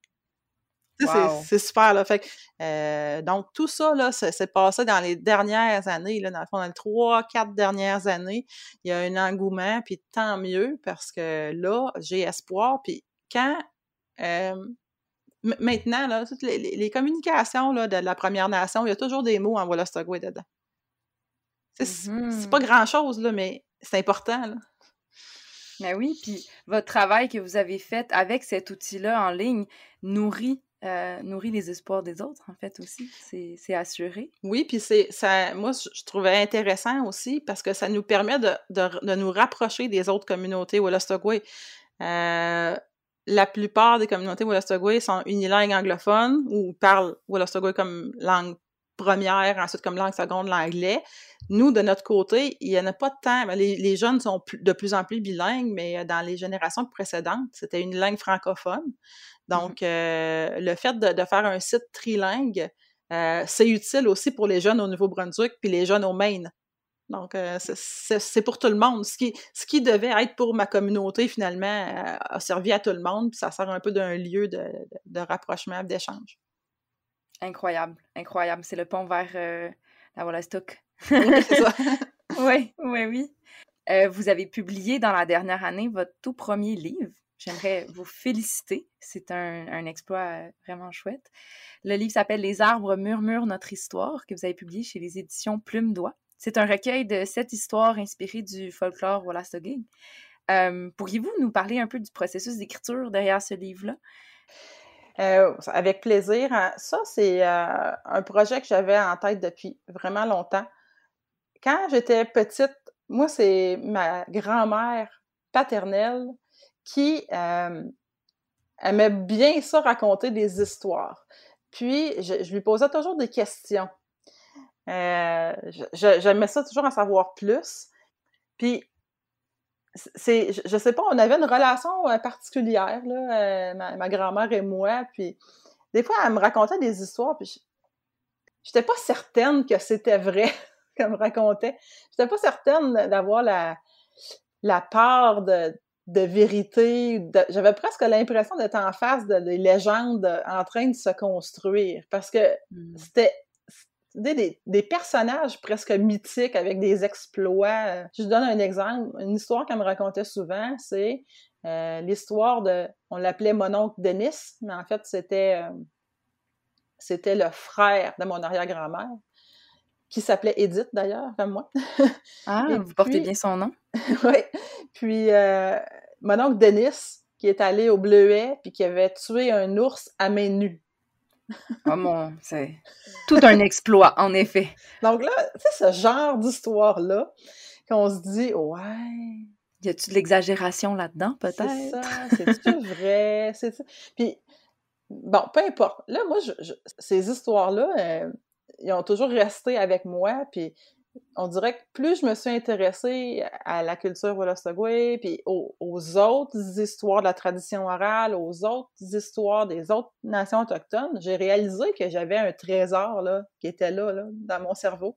C'est super, là. Fait euh, donc, tout ça, là, s'est passé dans les dernières années, là, dans le fond, dans les trois, quatre dernières années. Il y a un engouement, puis tant mieux, parce que là, j'ai espoir. Puis quand euh, maintenant, là, toutes les, communications là, de la Première Nation, il y a toujours des mots en Wallastogway dedans. C'est mm-hmm. pas grand-chose, là, mais c'est important. Là. Ben oui, puis votre travail que vous avez fait avec cet outil-là en ligne nourrit euh, nourrit les espoirs des autres, en fait, aussi. C'est assuré. Oui, puis c'est ça. Moi, je trouvais intéressant aussi parce que ça nous permet de, de, nous rapprocher des autres communautés Wallastogway. Euh, la plupart des communautés Wolastoqey sont unilingues anglophones ou parlent Wolastoqey comme langue première, ensuite comme langue seconde l'anglais. Nous, de notre côté, il n'y en a pas de temps. Ben, les, jeunes sont de plus en plus bilingues, mais euh, dans les générations précédentes, c'était une langue francophone. Donc, mmh euh, le fait de, faire un site trilingue, euh, c'est utile aussi pour les jeunes au Nouveau-Brunswick puis les jeunes au Maine. Donc, euh, c'est pour tout le monde. Ce qui, ce qui devait être pour ma communauté, finalement, a servi à tout le monde, puis ça sert un peu d'un lieu de, de, rapprochement, d'échange. Incroyable, incroyable. C'est le pont vers euh, la Wolastock. Oui, oui, oui, oui. vous avez publié dans la dernière année votre tout premier livre. J'aimerais vous féliciter. C'est un, un, exploit vraiment chouette. Le livre s'appelle Les arbres murmurent notre histoire, que vous avez publié chez les éditions Plume d'Oie. C'est un recueil de sept histoires inspirées du folklore Wolastoqey. Euh, pourriez-vous nous parler un peu du processus d'écriture derrière ce livre-là? Euh, avec plaisir. Hein. Ça, c'est euh, un projet que j'avais en tête depuis vraiment longtemps. Quand j'étais petite, moi, c'est ma grand-mère paternelle qui aimait bien ça raconter des histoires. Puis, je lui posais toujours des questions. Euh, j'aimais ça toujours en savoir plus. Puis, c'est, je, sais pas, on avait une relation euh, particulière, là, euh, ma, grand-mère et moi. Puis, des fois, elle me racontait des histoires, puis j'étais pas certaine que c'était vrai qu'elle me racontait. J'étais pas certaine d'avoir la, la part de, de vérité. J'avais presque l'impression d'être en face de, des légendes en train de se construire parce que mmh. c'était des, des, personnages presque mythiques avec des exploits. Je donne un exemple. Une histoire qu'elle me racontait souvent, c'est euh, l'histoire de, on l'appelait mon oncle Denis, mais en fait, c'était, euh, c'était le frère de mon arrière-grand-mère, qui s'appelait Edith d'ailleurs, comme moi. ah, vous portez bien son nom. oui. Puis, euh, mon oncle Denis, qui est allé au Bleuet, puis qui avait tué un ours à main nue. Oh mon, c'est tout un exploit, en effet. Donc là, c'est ce genre d'histoire-là qu'on se dit, ouais. Y a-tu de l'exagération là-dedans, peut-être? C'est ça, c'est-tu vrai? C'est Puis, bon, peu importe. Là, moi, ces histoires-là, euh, ils ont toujours resté avec moi, puis on dirait que plus je me suis intéressée à la culture Wolastoqey, puis aux, autres histoires de la tradition orale, aux autres histoires des autres nations autochtones, j'ai réalisé que j'avais un trésor là, qui était là, dans mon cerveau.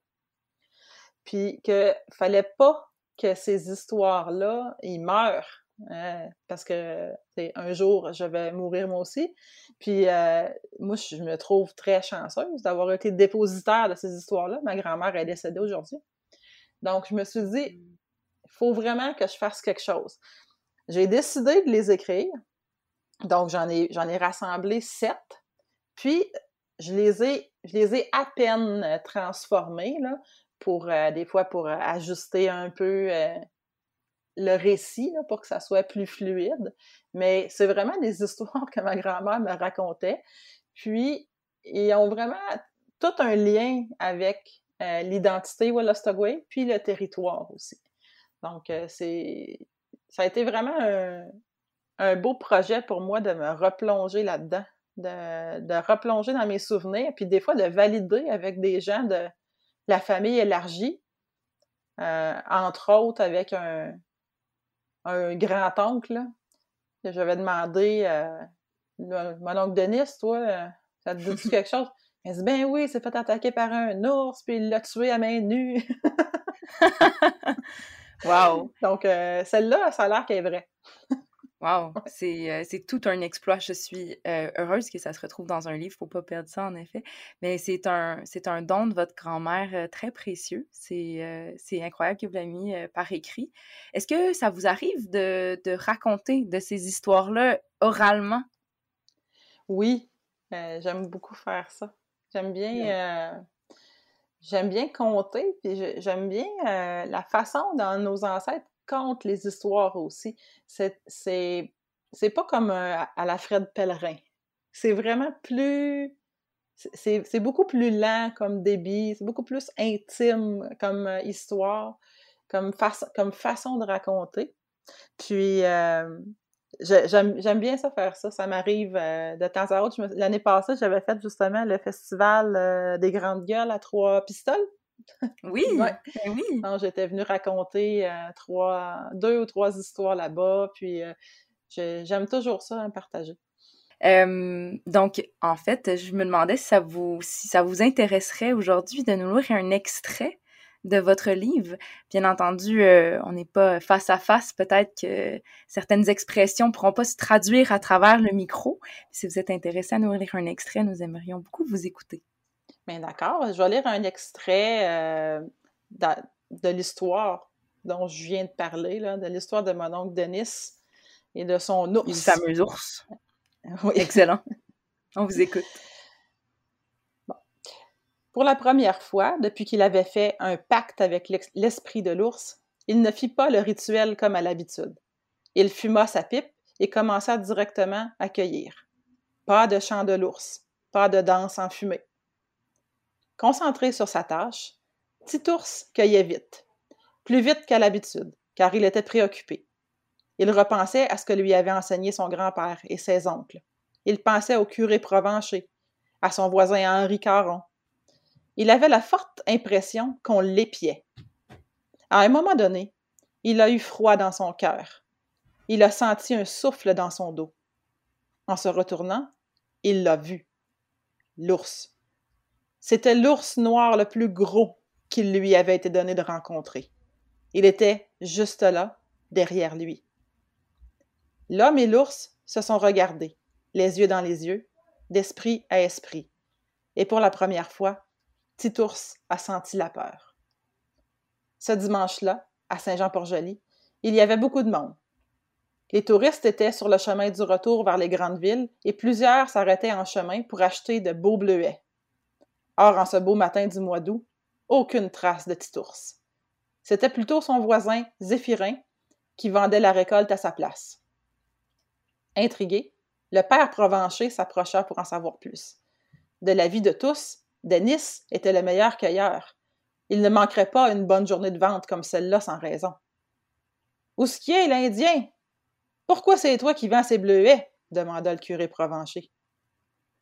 Puis que fallait pas que ces histoires-là, meurent euh, parce que un jour, je vais mourir moi aussi. Puis euh, moi, je me trouve très chanceuse d'avoir été dépositaire de ces histoires-là. Ma grand-mère est décédée aujourd'hui. Donc, je me suis dit, il faut vraiment que je fasse quelque chose. J'ai décidé de les écrire. Donc, j'en ai, ai rassemblé sept. Puis, je les ai, je les ai à peine transformés, là, pour, des fois, pour ajuster un peu le récit pour que ça soit plus fluide. Mais c'est vraiment des histoires que ma grand-mère me racontait. Puis, ils ont vraiment tout un lien avec euh, l'identité Wallastogway, puis le territoire aussi. Donc, euh, c'est ça a été vraiment un, beau projet pour moi de me replonger là-dedans, de, replonger dans mes souvenirs, puis des fois de valider avec des gens de la famille élargie, euh, entre autres avec un, un grand-oncle, que j'avais demandé, euh, mon oncle Denis, toi, euh, ça te dit quelque chose? Il dit, ben oui, il s'est fait attaquer par un ours, puis il l'a tué à main nue. wow! Donc, euh, celle-là, ça a l'air qu'elle est vraie. Wow, euh, c'est tout un exploit. Je suis euh, heureuse que ça se retrouve dans un livre. Faut pas perdre ça, en effet. Mais c'est un, c'est un don de votre grand-mère euh, très précieux. C'est c'est incroyable que vous l'ayez mis par écrit. Est-ce que ça vous arrive de, de raconter de ces histoires-là oralement? Oui, j'aime beaucoup faire ça. J'aime bien, j'aime bien compter, puis j'aime bien la façon dont nos ancêtres compte les histoires aussi. C'est, pas comme euh, à la Fred Pellerin. C'est vraiment plus. C'est, beaucoup plus lent comme débit, c'est beaucoup plus intime comme euh, histoire, comme, comme façon de raconter. Puis, euh, j'aime, bien ça faire ça. Ça m'arrive de temps à autre. l'année passée, j'avais fait justement le festival des Grandes Gueules à Trois Pistoles. Oui, ben oui. J'étais venue raconter euh, trois, deux ou trois histoires là-bas, puis euh, j'aime toujours ça, hein, partager. donc, en fait, je me demandais si ça vous, si ça vous intéresserait aujourd'hui de nous lire un extrait de votre livre. Bien entendu, euh, on n'est pas face à face. Peut-être que certaines expressions ne pourront pas se traduire à travers le micro. Si vous êtes intéressé à nous lire un extrait, nous aimerions beaucoup vous écouter. Bien d'accord. Je vais lire un extrait euh, de, l'histoire dont je viens de parler, là, de l'histoire de mon oncle Denis et de son ours. Le fameux ours. Oui. Excellent. On vous écoute. Pour la première fois, depuis qu'il avait fait un pacte avec l'esprit de l'ours, il ne fit pas le rituel comme à l'habitude. Il fuma sa pipe et commença directement à cueillir. Pas de chant de l'ours, pas de danse en fumée. Concentré sur sa tâche, Titours cueillait vite, plus vite qu'à l'habitude, car il était préoccupé. Il repensait à ce que lui avait enseigné son grand-père et ses oncles. Il pensait au curé Provencher, à son voisin Henri Caron. Il avait la forte impression qu'on l'épiait. À un moment donné, il a eu froid dans son cœur. Il a senti un souffle dans son dos. En se retournant, il l'a vu. L'ours. C'était l'ours noir le plus gros qu'il lui avait été donné de rencontrer. Il était juste là, derrière lui. L'homme et l'ours se sont regardés, les yeux dans les yeux, d'esprit à esprit. Et pour la première fois, Titours a senti la peur. Ce dimanche-là, à Saint-Jean-Port-Joli, il y avait beaucoup de monde. Les touristes étaient sur le chemin du retour vers les grandes villes et plusieurs s'arrêtaient en chemin pour acheter de beaux bleuets. Or, en ce beau matin du mois d'août, aucune trace de Titours. C'était plutôt son voisin, Zéphirin, qui vendait la récolte à sa place. Intrigué, le père Provencher s'approcha pour en savoir plus. De la vie de tous, Denis était le meilleur cueilleur. Il ne manquerait pas une bonne journée de vente comme celle-là sans raison. Où ce est, l'Indien? Pourquoi c'est toi qui vends ces bleuets? demanda le curé Provencher.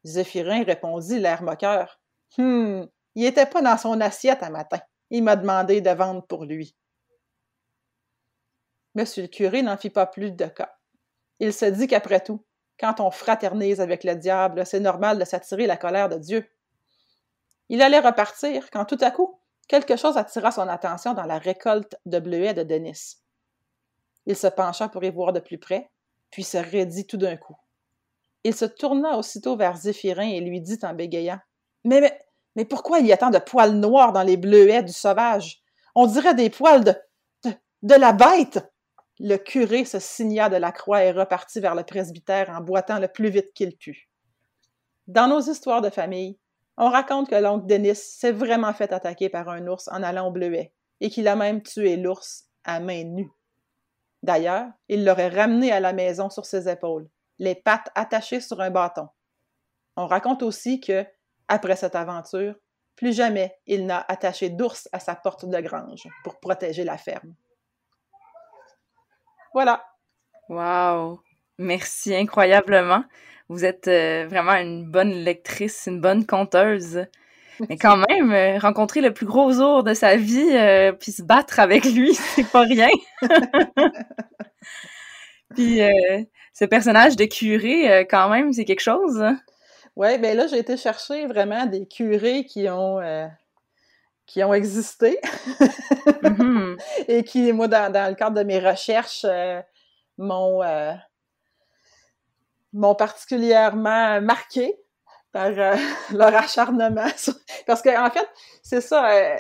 Zéphirin répondit l'air moqueur. Hum, il n'était pas dans son assiette un matin. Il m'a demandé de vendre pour lui. Monsieur le curé n'en fit pas plus de cas. Il se dit qu'après tout, quand on fraternise avec le diable, c'est normal de s'attirer la colère de Dieu. Il allait repartir quand tout à coup, quelque chose attira son attention dans la récolte de bleuets de Denis. Il se pencha pour y voir de plus près, puis se raidit tout d'un coup. Il se tourna aussitôt vers Zéphirin et lui dit en bégayant Mais, mais, pourquoi il y a tant de poils noirs dans les bleuets du sauvage? On dirait des poils de, de, de la bête Le curé se signa de la croix et repartit vers le presbytère en boitant le plus vite qu'il put. Dans nos histoires de famille, on raconte que l'oncle Denis s'est vraiment fait attaquer par un ours en allant au bleuet et qu'il a même tué l'ours à main nue. D'ailleurs, il l'aurait ramené à la maison sur ses épaules, les pattes attachées sur un bâton. On raconte aussi que, après cette aventure, plus jamais il n'a attaché d'ours à sa porte de grange pour protéger la ferme. Voilà. Wow! Merci incroyablement. Vous êtes euh, vraiment une bonne lectrice, une bonne conteuse. Mais quand même, euh, rencontrer le plus gros ours de sa vie, euh, puis se battre avec lui, c'est pas rien. puis euh, ce personnage de curé, quand même, c'est quelque chose. Oui, bien là, j'ai été chercher vraiment des curés qui ont qui ont existé mm-hmm. et qui, moi, dans, dans, le cadre de mes recherches, m'ont m'ont particulièrement marqué par euh, leur acharnement. Parce qu'en en fait, c'est ça, euh,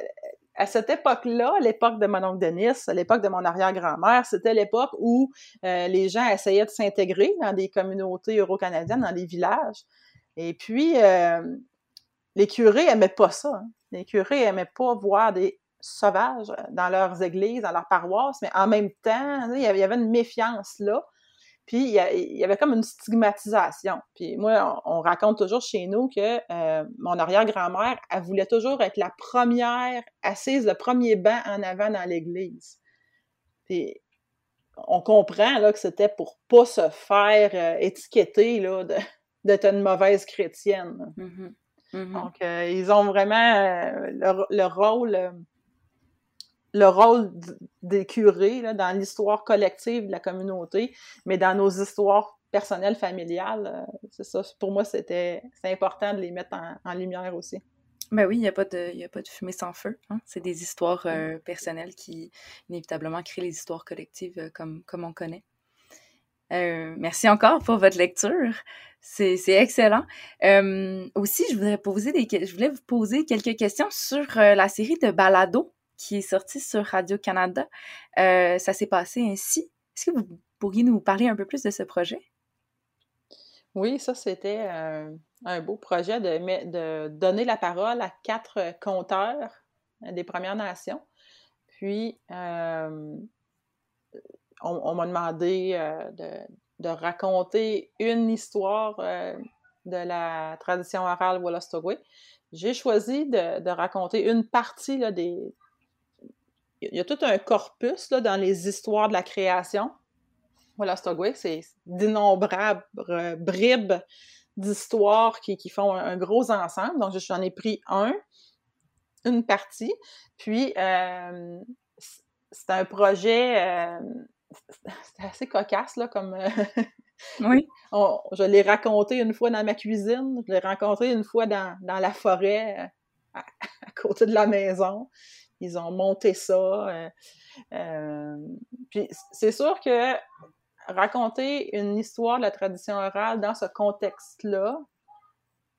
à cette époque-là, l'époque de mon oncle Denis, l'époque de mon arrière-grand-mère, c'était l'époque où euh, les gens essayaient de s'intégrer dans des communautés euro-canadiennes, dans les villages. Et puis, les curés aimaient pas ça. Hein. Les curés aimaient pas voir des sauvages dans leurs églises, dans leurs paroisses, mais en même temps, il y avait une méfiance là. Puis il y, avait comme une stigmatisation. Puis moi, on, raconte toujours chez nous que euh, mon arrière-grand-mère, elle voulait toujours être la première assise, le premier banc en avant dans l'église. Puis on comprend là, que c'était pour pas se faire euh, étiqueter là, d'être une mauvaise chrétienne. Mm-hmm. Mm-hmm. Donc, euh, ils ont vraiment le, rôle le rôle des curés là, dans l'histoire collective de la communauté, mais dans nos histoires personnelles, familiales, euh, c'est ça. Pour moi, c'était important de les mettre en, lumière aussi. Ben oui, il n'y a, pas de, a pas de fumée sans feu. Hein. C'est des histoires euh, personnelles qui, inévitablement, créent les histoires collectives euh, comme, comme on connaît. merci encore pour votre lecture. C'est excellent. aussi, je voudrais, poser voulais vous poser quelques questions sur la série de balados qui est sorti sur Radio-Canada. Euh, ça s'est passé ainsi. Est-ce que vous pourriez nous parler un peu plus de ce projet? Oui, ça, c'était euh, un beau projet de, donner la parole à quatre conteurs des Premières Nations. Puis, euh, on, m'a demandé de, raconter une histoire de la tradition orale Wolastoqey. J'ai choisi de, raconter une partie là, des, il y a tout un corpus dans les histoires de la création. Voilà, Stogway, c'est d'innombrables euh, bribes d'histoires qui, qui, font un, gros ensemble. Donc, j'en ai pris un, une partie. Puis, euh, c'est un projet, euh, c'était assez cocasse, là, comme... oui. je l'ai raconté une fois dans ma cuisine, je l'ai rencontré une fois dans, dans la forêt, à, côté de la maison ils ont monté ça. Euh, euh, puis c'est sûr que raconter une histoire de la tradition orale dans ce contexte-là,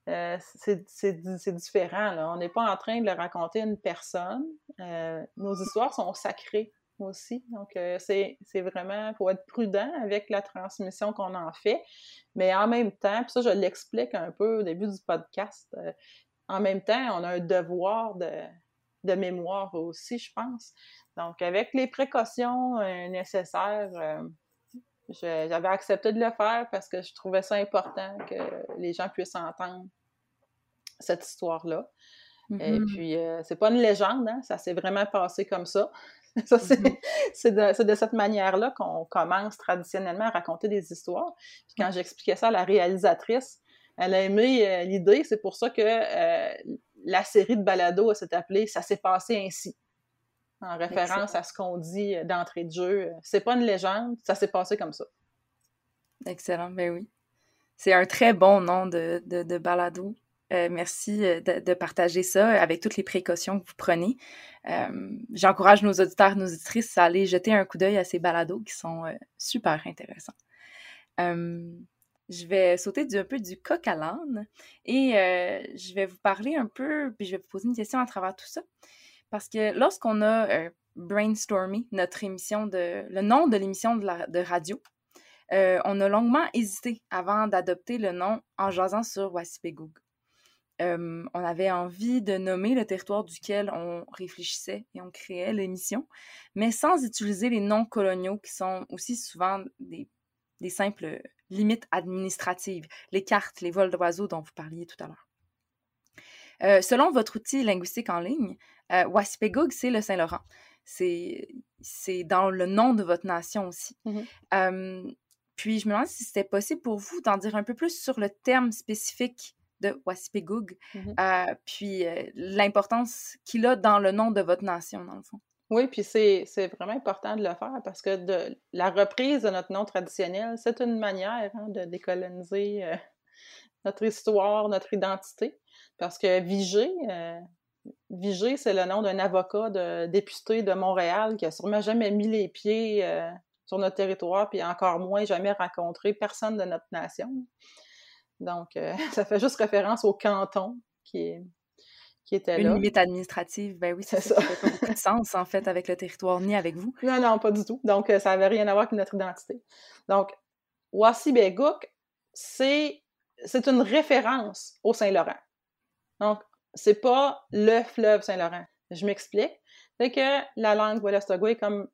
euh, c'est différent. Là. On n'est pas en train de le raconter à une personne. nos histoires sont sacrées aussi. Donc, c'est vraiment, il faut être prudent avec la transmission qu'on en fait. Mais en même temps, puis ça, je l'explique un peu au début du podcast, en même temps, on a un devoir de, de mémoire aussi, je pense. Donc, avec les précautions euh, nécessaires, euh, j'avais accepté de le faire parce que je trouvais ça important que les gens puissent entendre cette histoire-là. Et mm-hmm. puis, euh, c'est pas une légende, hein, ça s'est vraiment passé comme ça. ça mm-hmm. c'est de, de, cette manière-là qu'on commence traditionnellement à raconter des histoires. Puis quand j'expliquais ça à la réalisatrice, elle a aimé l'idée. C'est pour ça que la série de balados s'est appelée Ça s'est passé ainsi, en référence à ce qu'on dit euh, d'entrée de jeu. C'est pas une légende, ça s'est passé comme ça. Excellent, ben oui. C'est un très bon nom de, de, balado. Merci de, partager ça avec toutes les précautions que vous prenez. J'encourage nos auditeurs, nos auditrices à aller jeter un coup d'œil à ces balados qui sont super intéressants. je vais sauter un peu du coq à l'âne et je vais vous parler un peu, puis je vais vous poser une question à travers tout ça. Parce que lorsqu'on a brainstormé notre émission de le nom de l'émission de, radio, euh, on a longuement hésité avant d'adopter le nom en jasant sur Wassipegug. Euh, on avait envie de nommer le territoire duquel on réfléchissait et on créait l'émission, mais sans utiliser les noms coloniaux qui sont aussi souvent des, simples limites administratives, les cartes, les vols d'oiseaux dont vous parliez tout à l'heure. Euh, selon votre outil linguistique en ligne, euh, c'est le Saint-Laurent. C'est dans le nom de votre nation aussi. Mmh puis, je me demande si c'était possible pour vous d'en dire un peu plus sur le terme spécifique de Waspigug, mmh euh, puis euh, l'importance qu'il a dans le nom de votre nation, dans le fond. Oui, puis c'est vraiment important de le faire parce que de, la reprise de notre nom traditionnel, c'est une manière hein, de décoloniser euh, notre histoire, notre identité. Parce que Vigée, Vigée, c'est le nom d'un avocat de député de Montréal qui a sûrement jamais mis les pieds sur notre territoire, puis encore moins jamais rencontré personne de notre nation. Donc, euh, ça fait juste référence au canton qui, qui était là. Une limite administrative, ben oui, c'est ça. ça fait pas beaucoup de sens, en fait, avec le territoire, ni avec vous. Non, non, pas du tout. Donc, euh, ça n'avait rien à voir avec notre identité. Donc, Wassibégouk, c'est une référence au Saint-Laurent. Donc, c'est pas le fleuve Saint-Laurent. Je m'explique. C'est que la langue Wolastoqua, comme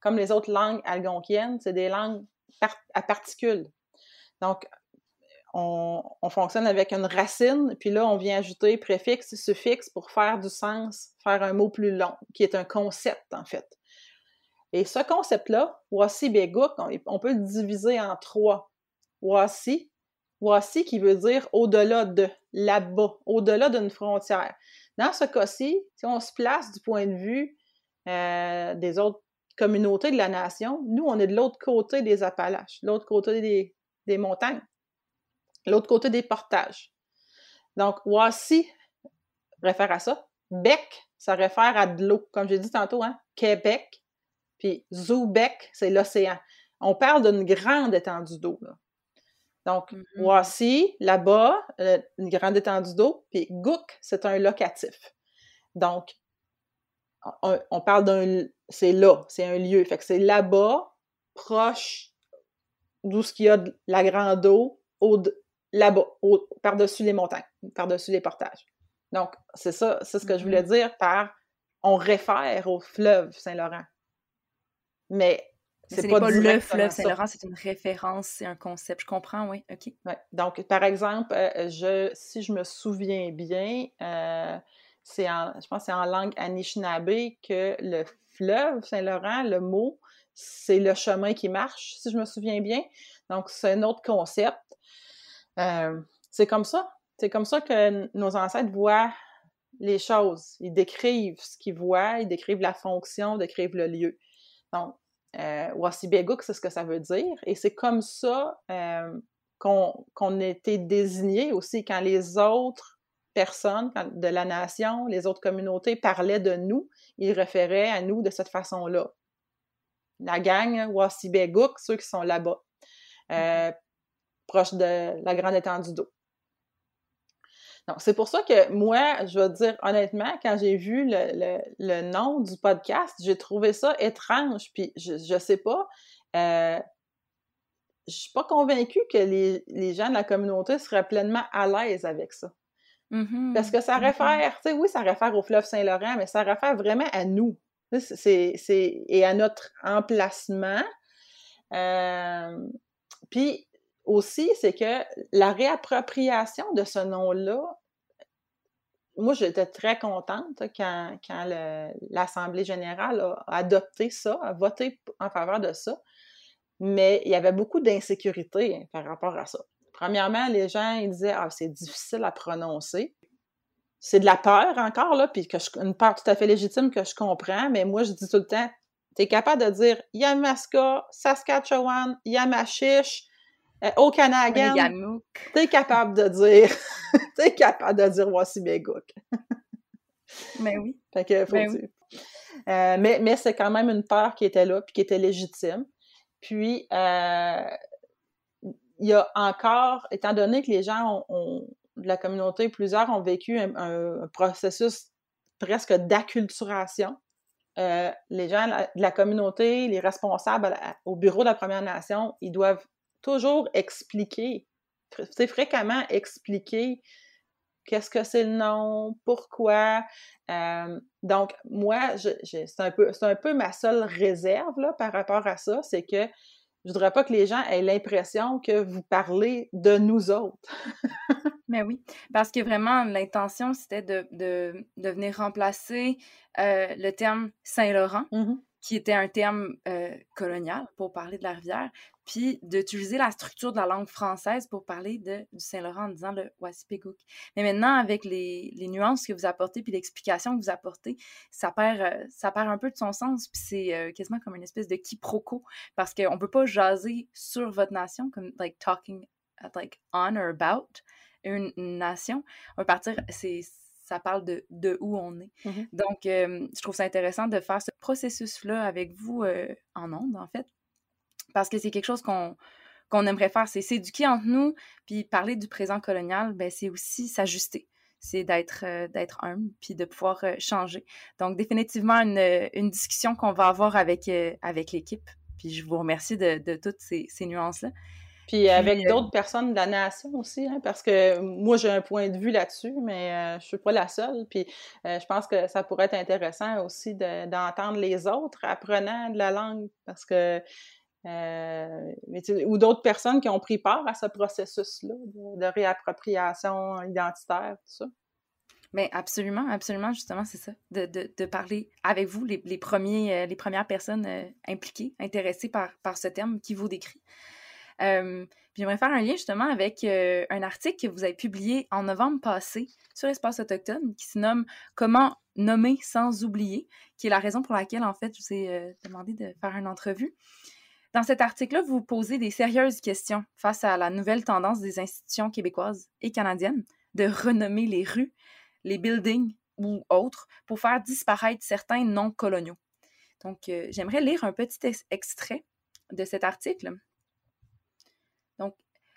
comme les autres langues algonquiennes, c'est des langues à particules. Donc, on, fonctionne avec une racine, puis là, on vient ajouter préfixe suffixe pour faire du sens, faire un mot plus long, qui est un concept, en fait. Et ce concept-là, voici Begouk, on, peut le diviser en trois. Voici, voici qui veut dire au-delà de, là-bas, au-delà d'une frontière. Dans ce cas-ci, si on se place du point de vue euh, des autres communauté de la nation, nous, on est de l'autre côté des Appalaches, l'autre côté des montagnes, l'autre côté des portages. Donc, voici réfère à ça. Bec, ça réfère à de l'eau, comme j'ai dit tantôt, hein? Québec. Puis Zoubec, c'est l'océan. On parle d'une grande étendue d'eau. Donc, voici, là-bas, euh, une grande étendue d'eau. Puis Gouk, c'est un locatif. Donc, on, parle d'un. C'est là, c'est un lieu. Fait que c'est là-bas, proche d'où ce qu'il y a de la grande eau, là-bas, par-dessus les montagnes, par-dessus les portages. Donc, c'est ça, c'est ce que je voulais mm-hmm. dire par on réfère au fleuve Saint-Laurent. Mais c'est pas, pas le fleuve Saint-Laurent, c'est une référence, c'est un concept. Je comprends, oui, OK. Donc, par exemple, euh, je, si je me souviens bien, euh, c'est en, je pense c'est en langue Anishinaabe que le fleuve Saint-Laurent, le mot, c'est le chemin qui marche, si je me souviens bien. Donc, c'est un autre concept. Euh, c'est comme ça. C'est comme ça que nos ancêtres voient les choses. Ils décrivent ce qu'ils voient, ils décrivent la fonction, ils décrivent le lieu. Donc, euh, c'est ce que ça veut dire. Et c'est comme ça euh, qu'on été désigné aussi quand les autres personnes de la nation, les autres communautés parlaient de nous, ils référaient à nous de cette façon-là. La gang Wassibégouk, ceux qui sont là-bas, euh. Proche de la grande étendue d'eau. Donc, c'est pour ça que moi, je vais dire honnêtement, quand j'ai vu le, nom du podcast, j'ai trouvé ça étrange, puis je, ne sais pas, euh, je suis pas convaincue que les, les gens de la communauté seraient pleinement à l'aise avec ça. Mmh Parce que ça mmh réfère, tu sais, oui, ça réfère au fleuve Saint-Laurent, mais ça réfère vraiment à nous. C'est, et à notre emplacement. puis aussi, c'est que la réappropriation de ce nom-là, moi, j'étais très contente quand, quand l'Assemblée générale a adopté ça, a voté en faveur de ça. Mais il y avait beaucoup d'insécurité par rapport à ça. Premièrement, les gens, ils disaient Ah, c'est difficile à prononcer. C'est de la peur encore, là, puis que une peur tout à fait légitime que je comprends, mais moi, je dis tout le temps tu es capable de dire Yamaska, Saskatchewan, Yamachiche, euh, Okanagan. Tu es capable de dire tu es capable de dire Wassibégouk. mais oui. Fait que, faut Ben dire. Euh, mais mais c'est quand même une peur qui était là, puis qui était légitime. Puis, euh, il y a encore, étant donné que les gens ont, ont- de la communauté, plusieurs ont vécu un, processus presque d'acculturation. euh, les gens la- de la communauté, les responsables la- au bureau de la Première Nation, ils doivent toujours expliquer, c'est fréquemment expliquer qu'est-ce que c'est le nom, pourquoi. Euh, donc, moi, je, je- c'est un, peu- c'est un peu ma seule réserve là, par rapport à ça, c'est que je voudrais pas que les gens aient l'impression que vous parlez de nous autres. Mais oui, parce que vraiment, l'intention, c'était de, de, de venir remplacer euh, le terme Saint-Laurent, qui était un terme euh, colonial pour parler de la rivière, puis d'utiliser la structure de la langue française pour parler de, du Saint-Laurent en disant le Wassipégouk. Mais maintenant, avec les, les nuances que vous apportez, puis l'explication que vous apportez, ça perd, euh, ça perd un peu de son sens, puis c'est euh, quasiment comme une espèce de quiproquo, parce qu'on peut pas jaser sur votre nation, comme like talking at, like on or about une, une nation. On va partir, c'est ça parle de, de où on est. Mhm. Donc, euh, je trouve ça intéressant de faire ce processus-là avec vous euh, en ondes, en fait, parce que c'est quelque chose qu'on qu'on aimerait faire, c'est s'éduquer entre nous, puis parler du présent colonial, ben, c'est aussi s'ajuster. C'est d'être euh, d'être humble, puis de pouvoir euh, changer. Donc, définitivement, une, euh, une discussion qu'on va avoir avec, euh, avec l'équipe. Puis je vous remercie de, de toutes ces, ces nuances-là. Puis avec d'autres personnes de la nation aussi, hein, parce que moi j'ai un point de vue là-dessus, mais euh, je suis pas la seule. Puis euh, je pense que ça pourrait être intéressant aussi de- d'entendre les autres apprenants de la langue, parce que tu- ou d'autres personnes qui ont pris part à ce processus-là de, réappropriation identitaire, tout ça. Mais absolument, absolument, justement, c'est ça. De, de, de parler avec vous, les, les, premiers, euh, les premières personnes euh, impliquées, intéressées par, par ce terme qui vous décrit. Euh, J'aimerais faire un lien justement avec euh, un article que vous avez publié en novembre passé sur l'espace autochtone qui se nomme Comment nommer sans oublier, qui est la raison pour laquelle, en fait, je vous ai euh, demandé de faire une entrevue. Dans cet article-là, vous posez des sérieuses questions face à la nouvelle tendance des institutions québécoises et canadiennes de renommer les rues, les buildings ou autres pour faire disparaître certains noms coloniaux. Donc, euh, j'aimerais lire un petit ex extrait de cet article. Donc,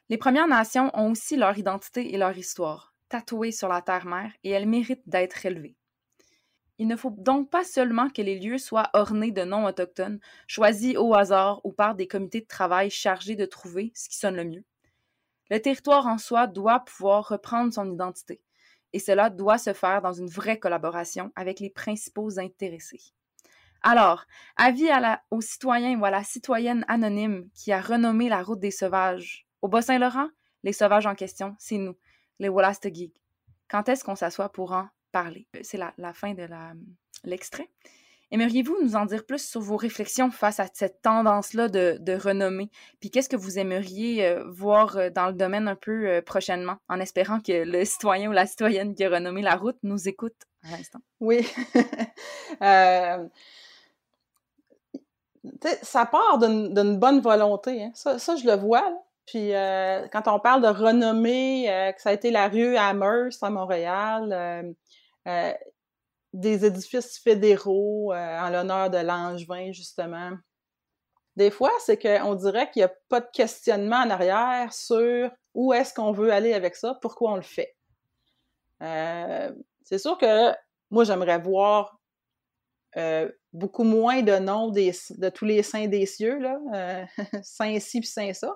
les Premières Nations ont aussi leur identité et leur histoire, tatouées sur la terre-mère, et elles méritent d'être élevées. Il ne faut donc pas seulement que les lieux soient ornés de noms autochtones, choisis au hasard ou par des comités de travail chargés de trouver ce qui sonne le mieux. Le territoire en soi doit pouvoir reprendre son identité, et cela doit se faire dans une vraie collaboration avec les principaux intéressés. Alors, avis à la, au citoyen ou à la citoyenne anonyme qui a renommé la route des sauvages. Au Bas-Saint-Laurent, les sauvages en question, c'est nous, les Wallastogigs. Quand est-ce qu'on s'assoit pour en parler? C'est la, la, fin de l'extrait. Aimeriez-vous nous en dire plus sur vos réflexions face à cette tendance-là de, renommer? Puis qu'est-ce que vous aimeriez euh, voir euh, dans le domaine un peu euh, prochainement, en espérant que le citoyen ou la citoyenne qui a renommé la route nous écoute à l'instant? Oui. euh, ça part d'une bonne volonté. Hein. Ça, je le vois. Puis euh, quand on parle de renommer, euh, que ça a été la rue Amherst à Montréal, euh, euh, des édifices fédéraux en l'honneur de Langevin, justement. Des fois, c'est qu'on dirait qu'il n'y a pas de questionnement en arrière sur où est-ce qu'on veut aller avec ça, pourquoi on le fait. c'est sûr que moi, j'aimerais voir euh, beaucoup moins de noms des, de tous les saints des cieux, là, euh, Saint-ci puis Saint-ça.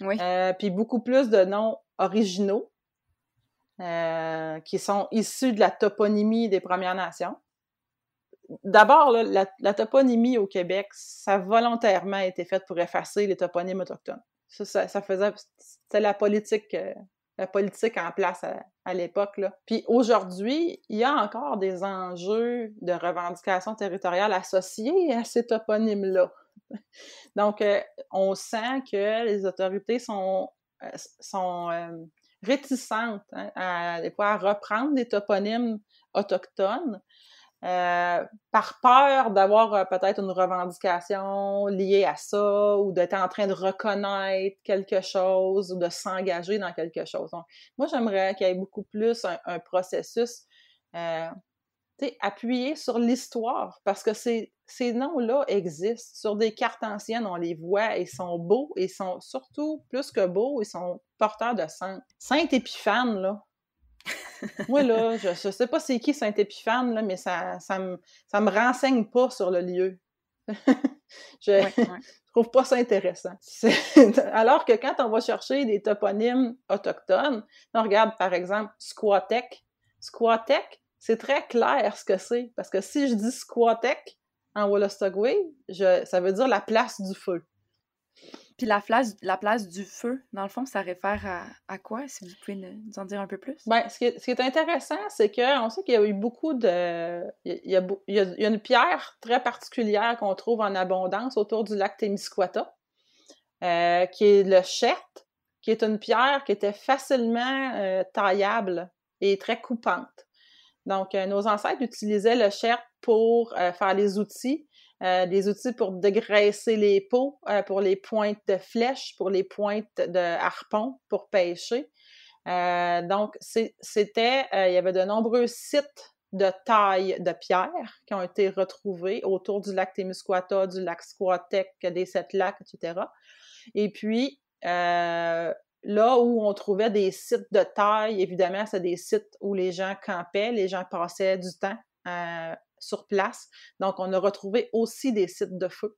Oui. Euh, puis beaucoup plus de noms originaux euh, qui sont issus de la toponymie des Premières Nations. D'abord, la, toponymie au Québec, ça a volontairement été fait pour effacer les toponymes autochtones. Ça, faisait... C'était la politique la politique en place à, l'époque. Puis aujourd'hui, il y a encore des enjeux de revendication territoriale associés à ces toponymes-là. Donc, euh, on sent que les autorités sont, euh, sont euh, réticentes hein, à reprendre des toponymes autochtones euh, par peur d'avoir euh, peut-être une revendication liée à ça ou d'être en train de reconnaître quelque chose ou de s'engager dans quelque chose. Donc, moi, j'aimerais qu'il y ait beaucoup plus un, processus euh, appuyé sur l'histoire parce que ces, ces noms-là existent. Sur des cartes anciennes, on les voit, ils sont beaux, ils sont surtout plus que beaux, ils sont porteurs de sainte. Sainte Épiphane, là, moi, là, je, je sais pas c'est qui Saint-Épiphane, là, mais ça, ça, me, ça me renseigne pas sur le lieu. je, trouve pas ça intéressant. Alors que quand on va chercher des toponymes autochtones, on regarde par exemple Squatek. Squatek, c'est très clair ce que c'est. Parce que si je dis Squatek en Wolastoqey, ça veut dire la place du feu. Puis la place, la place du feu, dans le fond, ça réfère à, à quoi, si vous pouvez nous en dire un peu plus? Bien, ce qui est, ce qui est intéressant, c'est qu'on sait qu'il y a eu beaucoup de... Il y a, il y a, une pierre très particulière qu'on trouve en abondance autour du lac Témiscouata, euh, qui est le chert, qui est une pierre qui était facilement euh, taillable et très coupante. Donc, euh, nos ancêtres utilisaient le chert pour faire les outils, euh, des outils pour dégraisser les peaux, euh, pour les pointes de flèches, pour les pointes de harpon, pour pêcher. Euh, donc, c'était, il y avait de nombreux sites de taille de pierre qui ont été retrouvés autour du lac Témiscouata, du lac Squatek, des sept lacs, etc. Et puis, là où on trouvait des sites de taille, évidemment, c'est des sites où les gens campaient, les gens passaient du temps sur place. Donc, on a retrouvé aussi des sites de feu.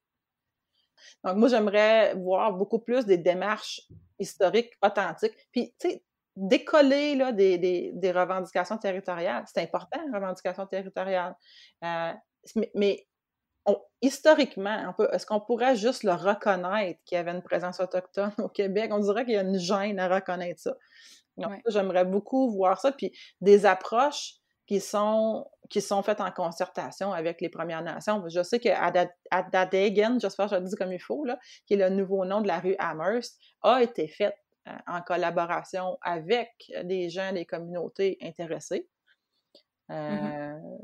Donc, moi, j'aimerais voir beaucoup plus des démarches historiques authentiques. Puis, tu sais, décoller là, des, des, revendications territoriales. C'est important, revendications territoriales. Euh, mais, historiquement, est-ce qu'on pourrait juste le reconnaître qu'il y avait une présence autochtone au Québec? On dirait qu'il y a une gêne à reconnaître ça. Donc, j'aimerais beaucoup voir ça. Puis des approches qui sont, qui sont faites en concertation avec les Premières Nations. Je sais qu'Adadegan, j'espère que je le dis comme il faut, là, qui est le nouveau nom de la rue Amherst, a été faite euh, en collaboration avec des gens des communautés intéressées. Mmh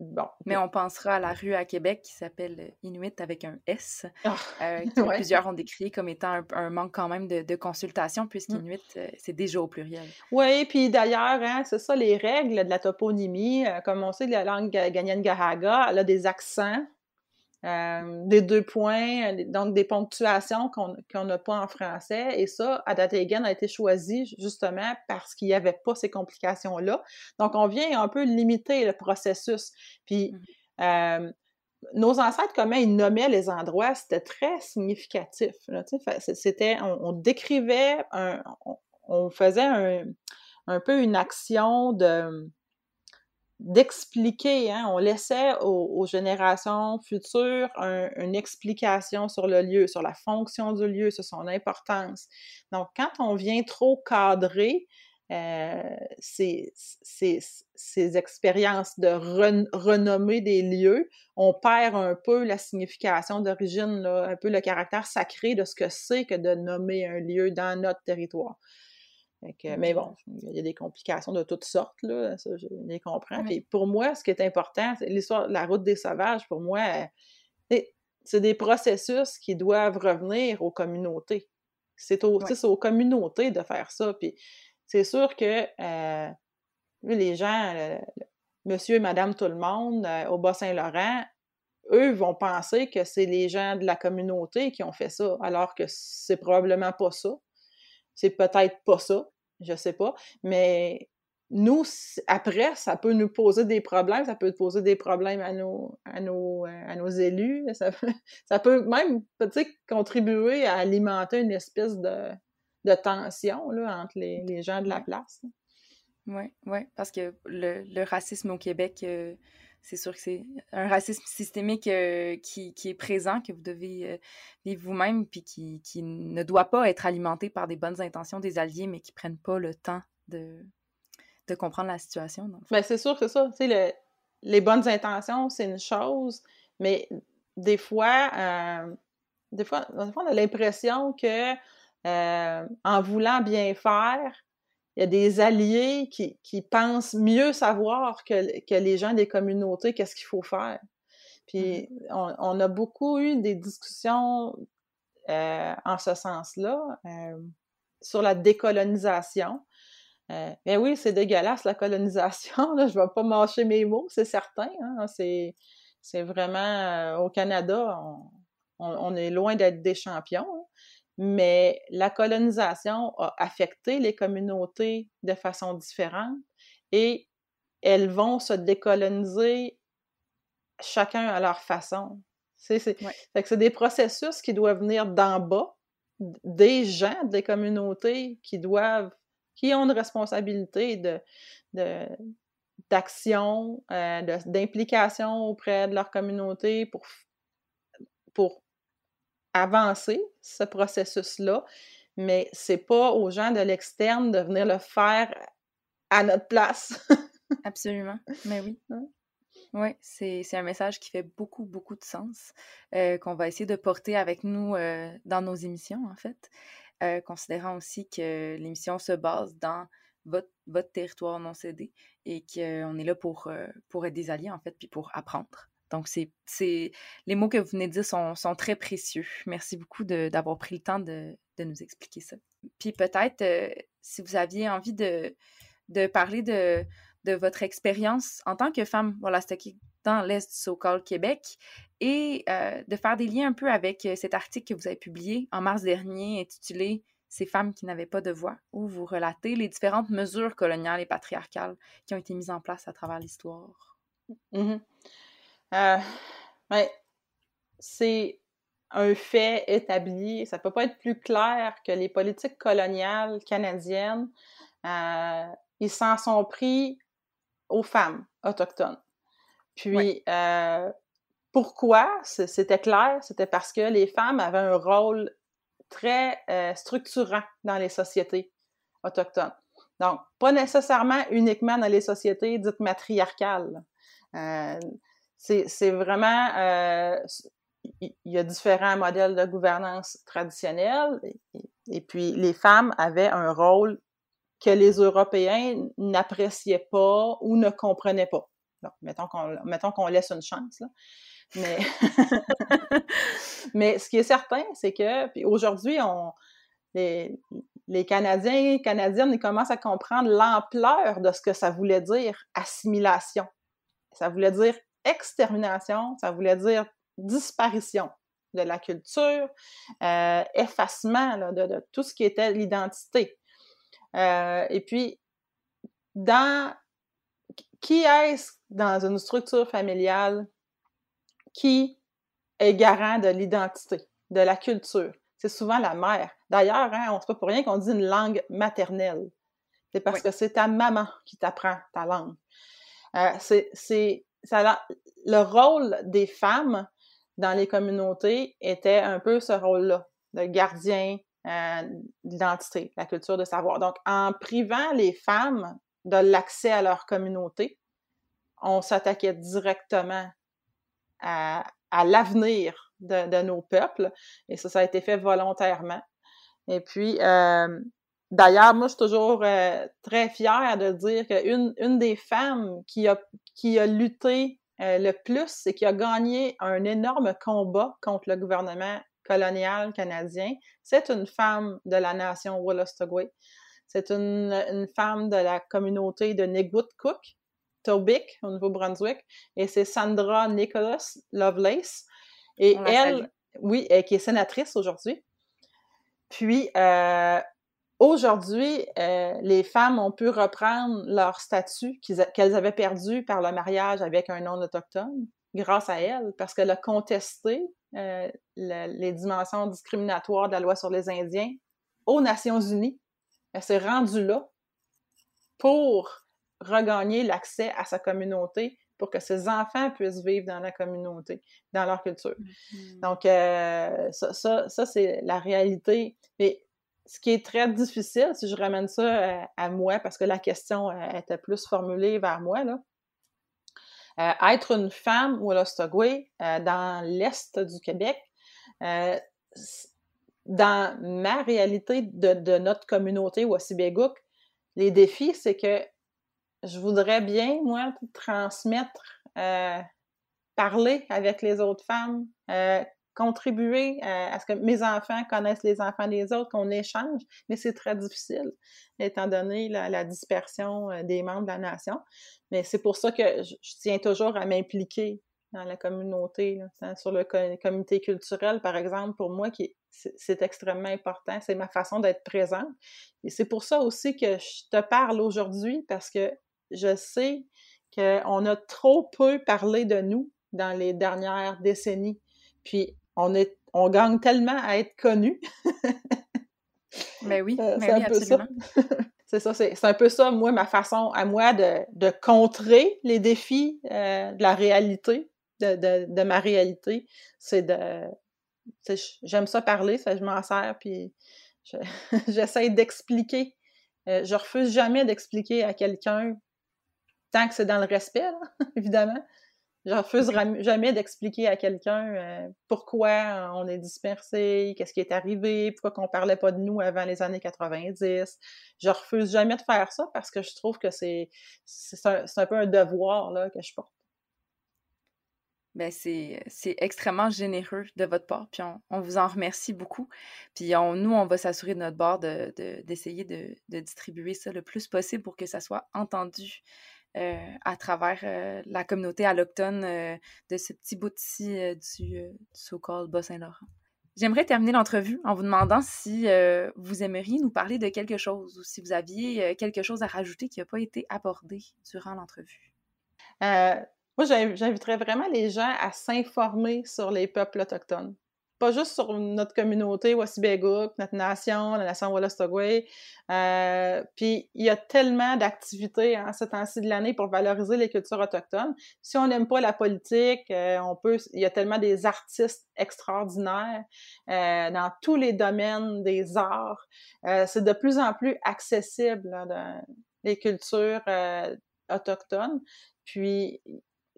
euh, mais on pensera à la rue à Québec qui s'appelle Inuit avec un S, euh, que plusieurs ont décrit comme étant un, manque quand même de, de consultation, puisqu'Inuit, mmh. euh, c'est déjà au pluriel. Oui, puis d'ailleurs, hein, c'est ça, les règles de la toponymie. Euh, comme on sait, la langue Ganyan-Gahaga, elle a des accents euh, des deux points, donc des ponctuations qu'on n'a pas en français. Et ça, Adategan a été choisi justement parce qu'il n'y avait pas ces complications-là. Donc, on vient un peu limiter le processus. Puis, mmh. euh, nos ancêtres, comment ils nommaient les endroits, c'était très significatif. C'était, on, décrivait, on, faisait un, un peu une action de d'expliquer, hein, on laissait aux, générations futures une explication sur le lieu, sur la fonction du lieu, sur son importance. Donc, quand on vient trop cadrer euh, ces, expériences de renommer des lieux, on perd un peu la signification d'origine, un peu le caractère sacré de ce que c'est que de nommer un lieu dans notre territoire mais bon, il y a des complications de toutes sortes, là, ça, je les comprends. Puis pour moi, ce qui est important, c'est l'histoire de la route des sauvages, pour moi, c'est des processus qui doivent revenir aux communautés. C'est aux, aux communautés de faire ça. Puis c'est sûr que euh, les gens, monsieur et madame tout le monde euh, au Bas-Saint-Laurent, eux vont penser que c'est les gens de la communauté qui ont fait ça, alors que c'est probablement pas ça. C'est peut-être pas ça, je sais pas, mais nous, après, ça peut nous poser des problèmes, ça peut poser des problèmes à nos, à nos, euh, à nos élus, ça, ça peut même peut-être contribuer à alimenter une espèce de, de tension là, entre les, les, gens de la place. Oui, oui, parce que le, le, racisme au Québec, euh, c'est sûr que c'est un racisme systémique euh, qui, qui, est présent, que vous devez euh, vivre vous-même, puis qui, qui, ne doit pas être alimenté par des bonnes intentions des alliés, mais qui prennent pas le temps de, de comprendre la situation. Bien, c'est sûr, c'est ça. Le, les bonnes intentions, c'est une chose, mais des fois, euh, des fois, des fois, on a l'impression que en voulant bien faire, y a des alliés qui, qui pensent mieux savoir que, que, les gens des communautés qu'est-ce qu'il faut faire. Puis mmh on, on, a beaucoup eu des discussions euh, en ce sens-là euh, sur la décolonisation. Euh, mais oui, c'est dégueulasse la colonisation. Là, je ne vais pas mâcher mes mots, c'est certain. Hein, c'est, c'est vraiment au Canada, on, on, est loin d'être des champions. Mais la colonisation a affecté les communautés de façon différente et elles vont se décoloniser chacun à leur façon. C'est des processus qui doivent venir d'en bas, des gens, des communautés qui doivent, qui ont une responsabilité de, d'action, euh, d'implication auprès de leur communauté pour, pour avancer ce processus-là, mais c'est pas aux gens de l'externe de venir le faire à notre place. Absolument, mais oui. Oui, c'est un message qui fait beaucoup, beaucoup de sens, euh, qu'on va essayer de porter avec nous euh, dans nos émissions, en fait, euh, considérant aussi que l'émission se base dans votre, votre territoire non cédé et qu'on est là pour, pour être des alliés, en fait, puis pour apprendre. Donc, c'est, les mots que vous venez de dire sont, très précieux. Merci beaucoup d'avoir pris le temps de, nous expliquer ça. Puis peut-être, euh, si vous aviez envie de, de parler de, de votre expérience en tant que femme voilà, dans l'Est du so-called Québec et euh, de faire des liens un peu avec euh, cet article que vous avez publié en mars dernier intitulé Ces femmes qui n'avaient pas de voix, où vous relatez les différentes mesures coloniales et patriarcales qui ont été mises en place à travers l'histoire. Mmh euh, c'est un fait établi. Ça peut pas être plus clair que les politiques coloniales canadiennes, euh, ils s'en sont pris aux femmes autochtones. Puis, euh, pourquoi c'était clair? C'était parce que les femmes avaient un rôle très euh, structurant dans les sociétés autochtones. Donc, pas nécessairement uniquement dans les sociétés dites matriarcales. Euh, c'est vraiment... Euh, il y a différents modèles de gouvernance traditionnels et, puis les femmes avaient un rôle que les Européens n'appréciaient pas ou ne comprenaient pas. Donc, mettons qu'on mettons qu'on laisse une chance. Là. Mais, mais ce qui est certain, c'est que aujourd'hui, on les, les Canadiens et Canadiennes commencent à comprendre l'ampleur de ce que ça voulait dire assimilation. Ça voulait dire extermination, ça voulait dire disparition de la culture, euh, effacement de, tout ce qui était l'identité. Euh, et puis, dans qui est-ce dans une structure familiale qui est garant de l'identité, de la culture? C'est souvent la mère. D'ailleurs, hein, on ne sait pas pour rien qu'on dit une langue maternelle. C'est parce que c'est ta maman qui t'apprend ta langue. Euh, c'est le rôle des femmes dans les communautés était un peu ce rôle-là, de gardien euh, d'identité, la culture de savoir. Donc, en privant les femmes de l'accès à leur communauté, on s'attaquait directement à, l'avenir de, nos peuples, et ça, ça a été fait volontairement. Et puis, euh, D'ailleurs, moi, je suis toujours euh, très fière de dire qu'une une des femmes qui a, qui a lutté euh, le plus c'est qui a gagné un énorme combat contre le gouvernement colonial canadien, c'est une femme de la nation Wolastoqey. C'est une, une, femme de la communauté de Nigwoodcook, Tobic, au Nouveau-Brunswick, et c'est Sandra Nicholas Lovelace. Et elle, oui, qui est sénatrice aujourd'hui. Puis, euh, Aujourd'hui, euh, les femmes ont pu reprendre leur statut qu'elles avaient perdu par le mariage avec un non-autochtone grâce à elle, parce qu'elle a contesté euh, les dimensions discriminatoires de la loi sur les Indiens aux Nations Unies. Elle s'est rendue là pour regagner l'accès à sa communauté, pour que ses enfants puissent vivre dans la communauté, dans leur culture. Mm-hmm. Donc, euh, ça, ça, ça c'est la réalité. Mais ce qui est très difficile, si je ramène ça euh, à, moi, parce que la question euh, était plus formulée vers moi, là, euh, être une femme ou Olostogwe dans l'Est du Québec, dans ma réalité de, notre communauté Wassibégouk, les défis, c'est que je voudrais bien, moi, transmettre, euh, parler avec les autres femmes, euh, contribuer à, ce que mes enfants connaissent les enfants des autres, qu'on échange, mais c'est très difficile, étant donné la, dispersion euh, des membres de la nation. Mais c'est pour ça que je, tiens toujours à m'impliquer dans la communauté, sur le comité culturel, par exemple, pour moi, qui c'est extrêmement important. C'est ma façon d'être présente. Et c'est pour ça aussi que je te parle aujourd'hui, parce que je sais qu'on a trop peu parlé de nous dans les dernières décennies. Puis on, est, on gagne tellement à être connu. mais oui, euh, mais oui, absolument. c'est ça, c'est un peu ça, moi, ma façon à moi de, de contrer les défis euh, de la réalité, de, de, de ma réalité. C'est de. J'aime ça parler, ça, je m'en sers, puis j'essaie d'expliquer. Euh, je refuse jamais d'expliquer à quelqu'un, tant que c'est dans le respect, évidemment, je refuse jamais d'expliquer à quelqu'un euh, pourquoi on est dispersé, qu'est-ce qui est arrivé, pourquoi qu'on parlait pas de nous avant les années 90. Je refuse jamais de faire ça parce que je trouve que c'est un, un, peu un devoir là, que je porte. Ben c'est extrêmement généreux de votre part, puis on, on vous en remercie beaucoup. Puis on, nous, on va s'assurer de notre bord d'essayer de, de, de, distribuer ça le plus possible pour que ça soit entendu euh, à travers euh, la communauté alloctone euh, de ce petit bout-ci du, so-called Bas-Saint-Laurent. J'aimerais terminer l'entrevue en vous demandant si vous aimeriez nous parler de quelque chose ou si vous aviez quelque chose à rajouter qui n'a pas été abordé durant l'entrevue. moi, j'inviterais vraiment les gens à s'informer sur les peuples autochtones pas juste sur notre communauté Wassibéguk, notre nation, la nation Wallastogwe. Euh, puis il y a tellement d'activités en hein, ce temps-ci de l'année pour valoriser les cultures autochtones. Si on n'aime pas la politique, euh, on peut. Il y a tellement des artistes extraordinaires euh, dans tous les domaines des arts. c'est de plus en plus accessible dans les cultures autochtones. Puis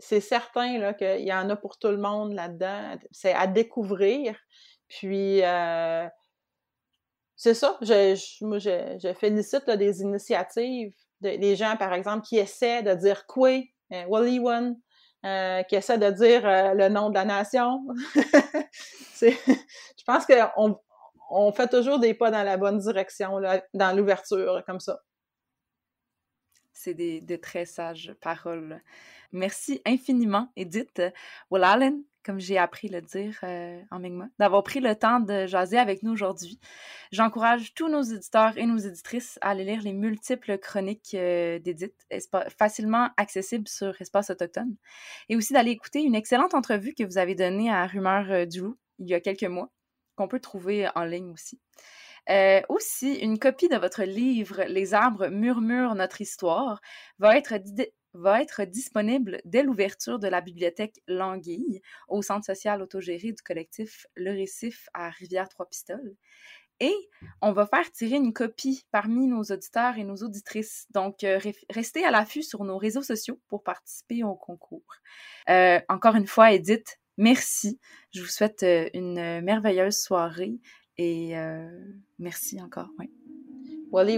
c'est certain qu'il y en a pour tout le monde là-dedans. C'est à découvrir. Puis, euh, c'est ça. Je, moi, je, félicite des initiatives, des gens, par exemple, qui essaient de dire quoi, euh, euh, qui essaient de dire le nom de la nation. je pense qu'on on fait toujours des pas dans la bonne direction, dans l'ouverture, comme ça. C'est des, de très sages paroles. Merci infiniment, Edith Wallalen, comme j'ai appris le dire euh, en Mi'kmaq, d'avoir pris le temps de jaser avec nous aujourd'hui. J'encourage tous nos éditeurs et nos éditrices à aller lire les multiples chroniques euh, d'Edith, facilement accessibles sur Espace Autochtone, et aussi d'aller écouter une excellente entrevue que vous avez donnée à Rumeur euh, du Loup il y a quelques mois, qu'on peut trouver en ligne aussi. Aussi, une copie de votre livre Les arbres murmurent notre histoire va être va être disponible dès l'ouverture de la bibliothèque Languille au centre social autogéré du collectif Le Récif à Rivière-Trois-Pistoles. Et on va faire tirer une copie parmi nos auditeurs et nos auditrices. Donc, euh, restez à l'affût sur nos réseaux sociaux pour participer au concours. Euh, encore une fois, Edith, merci. Je vous souhaite euh, une merveilleuse soirée et merci encore. Ouais. Well,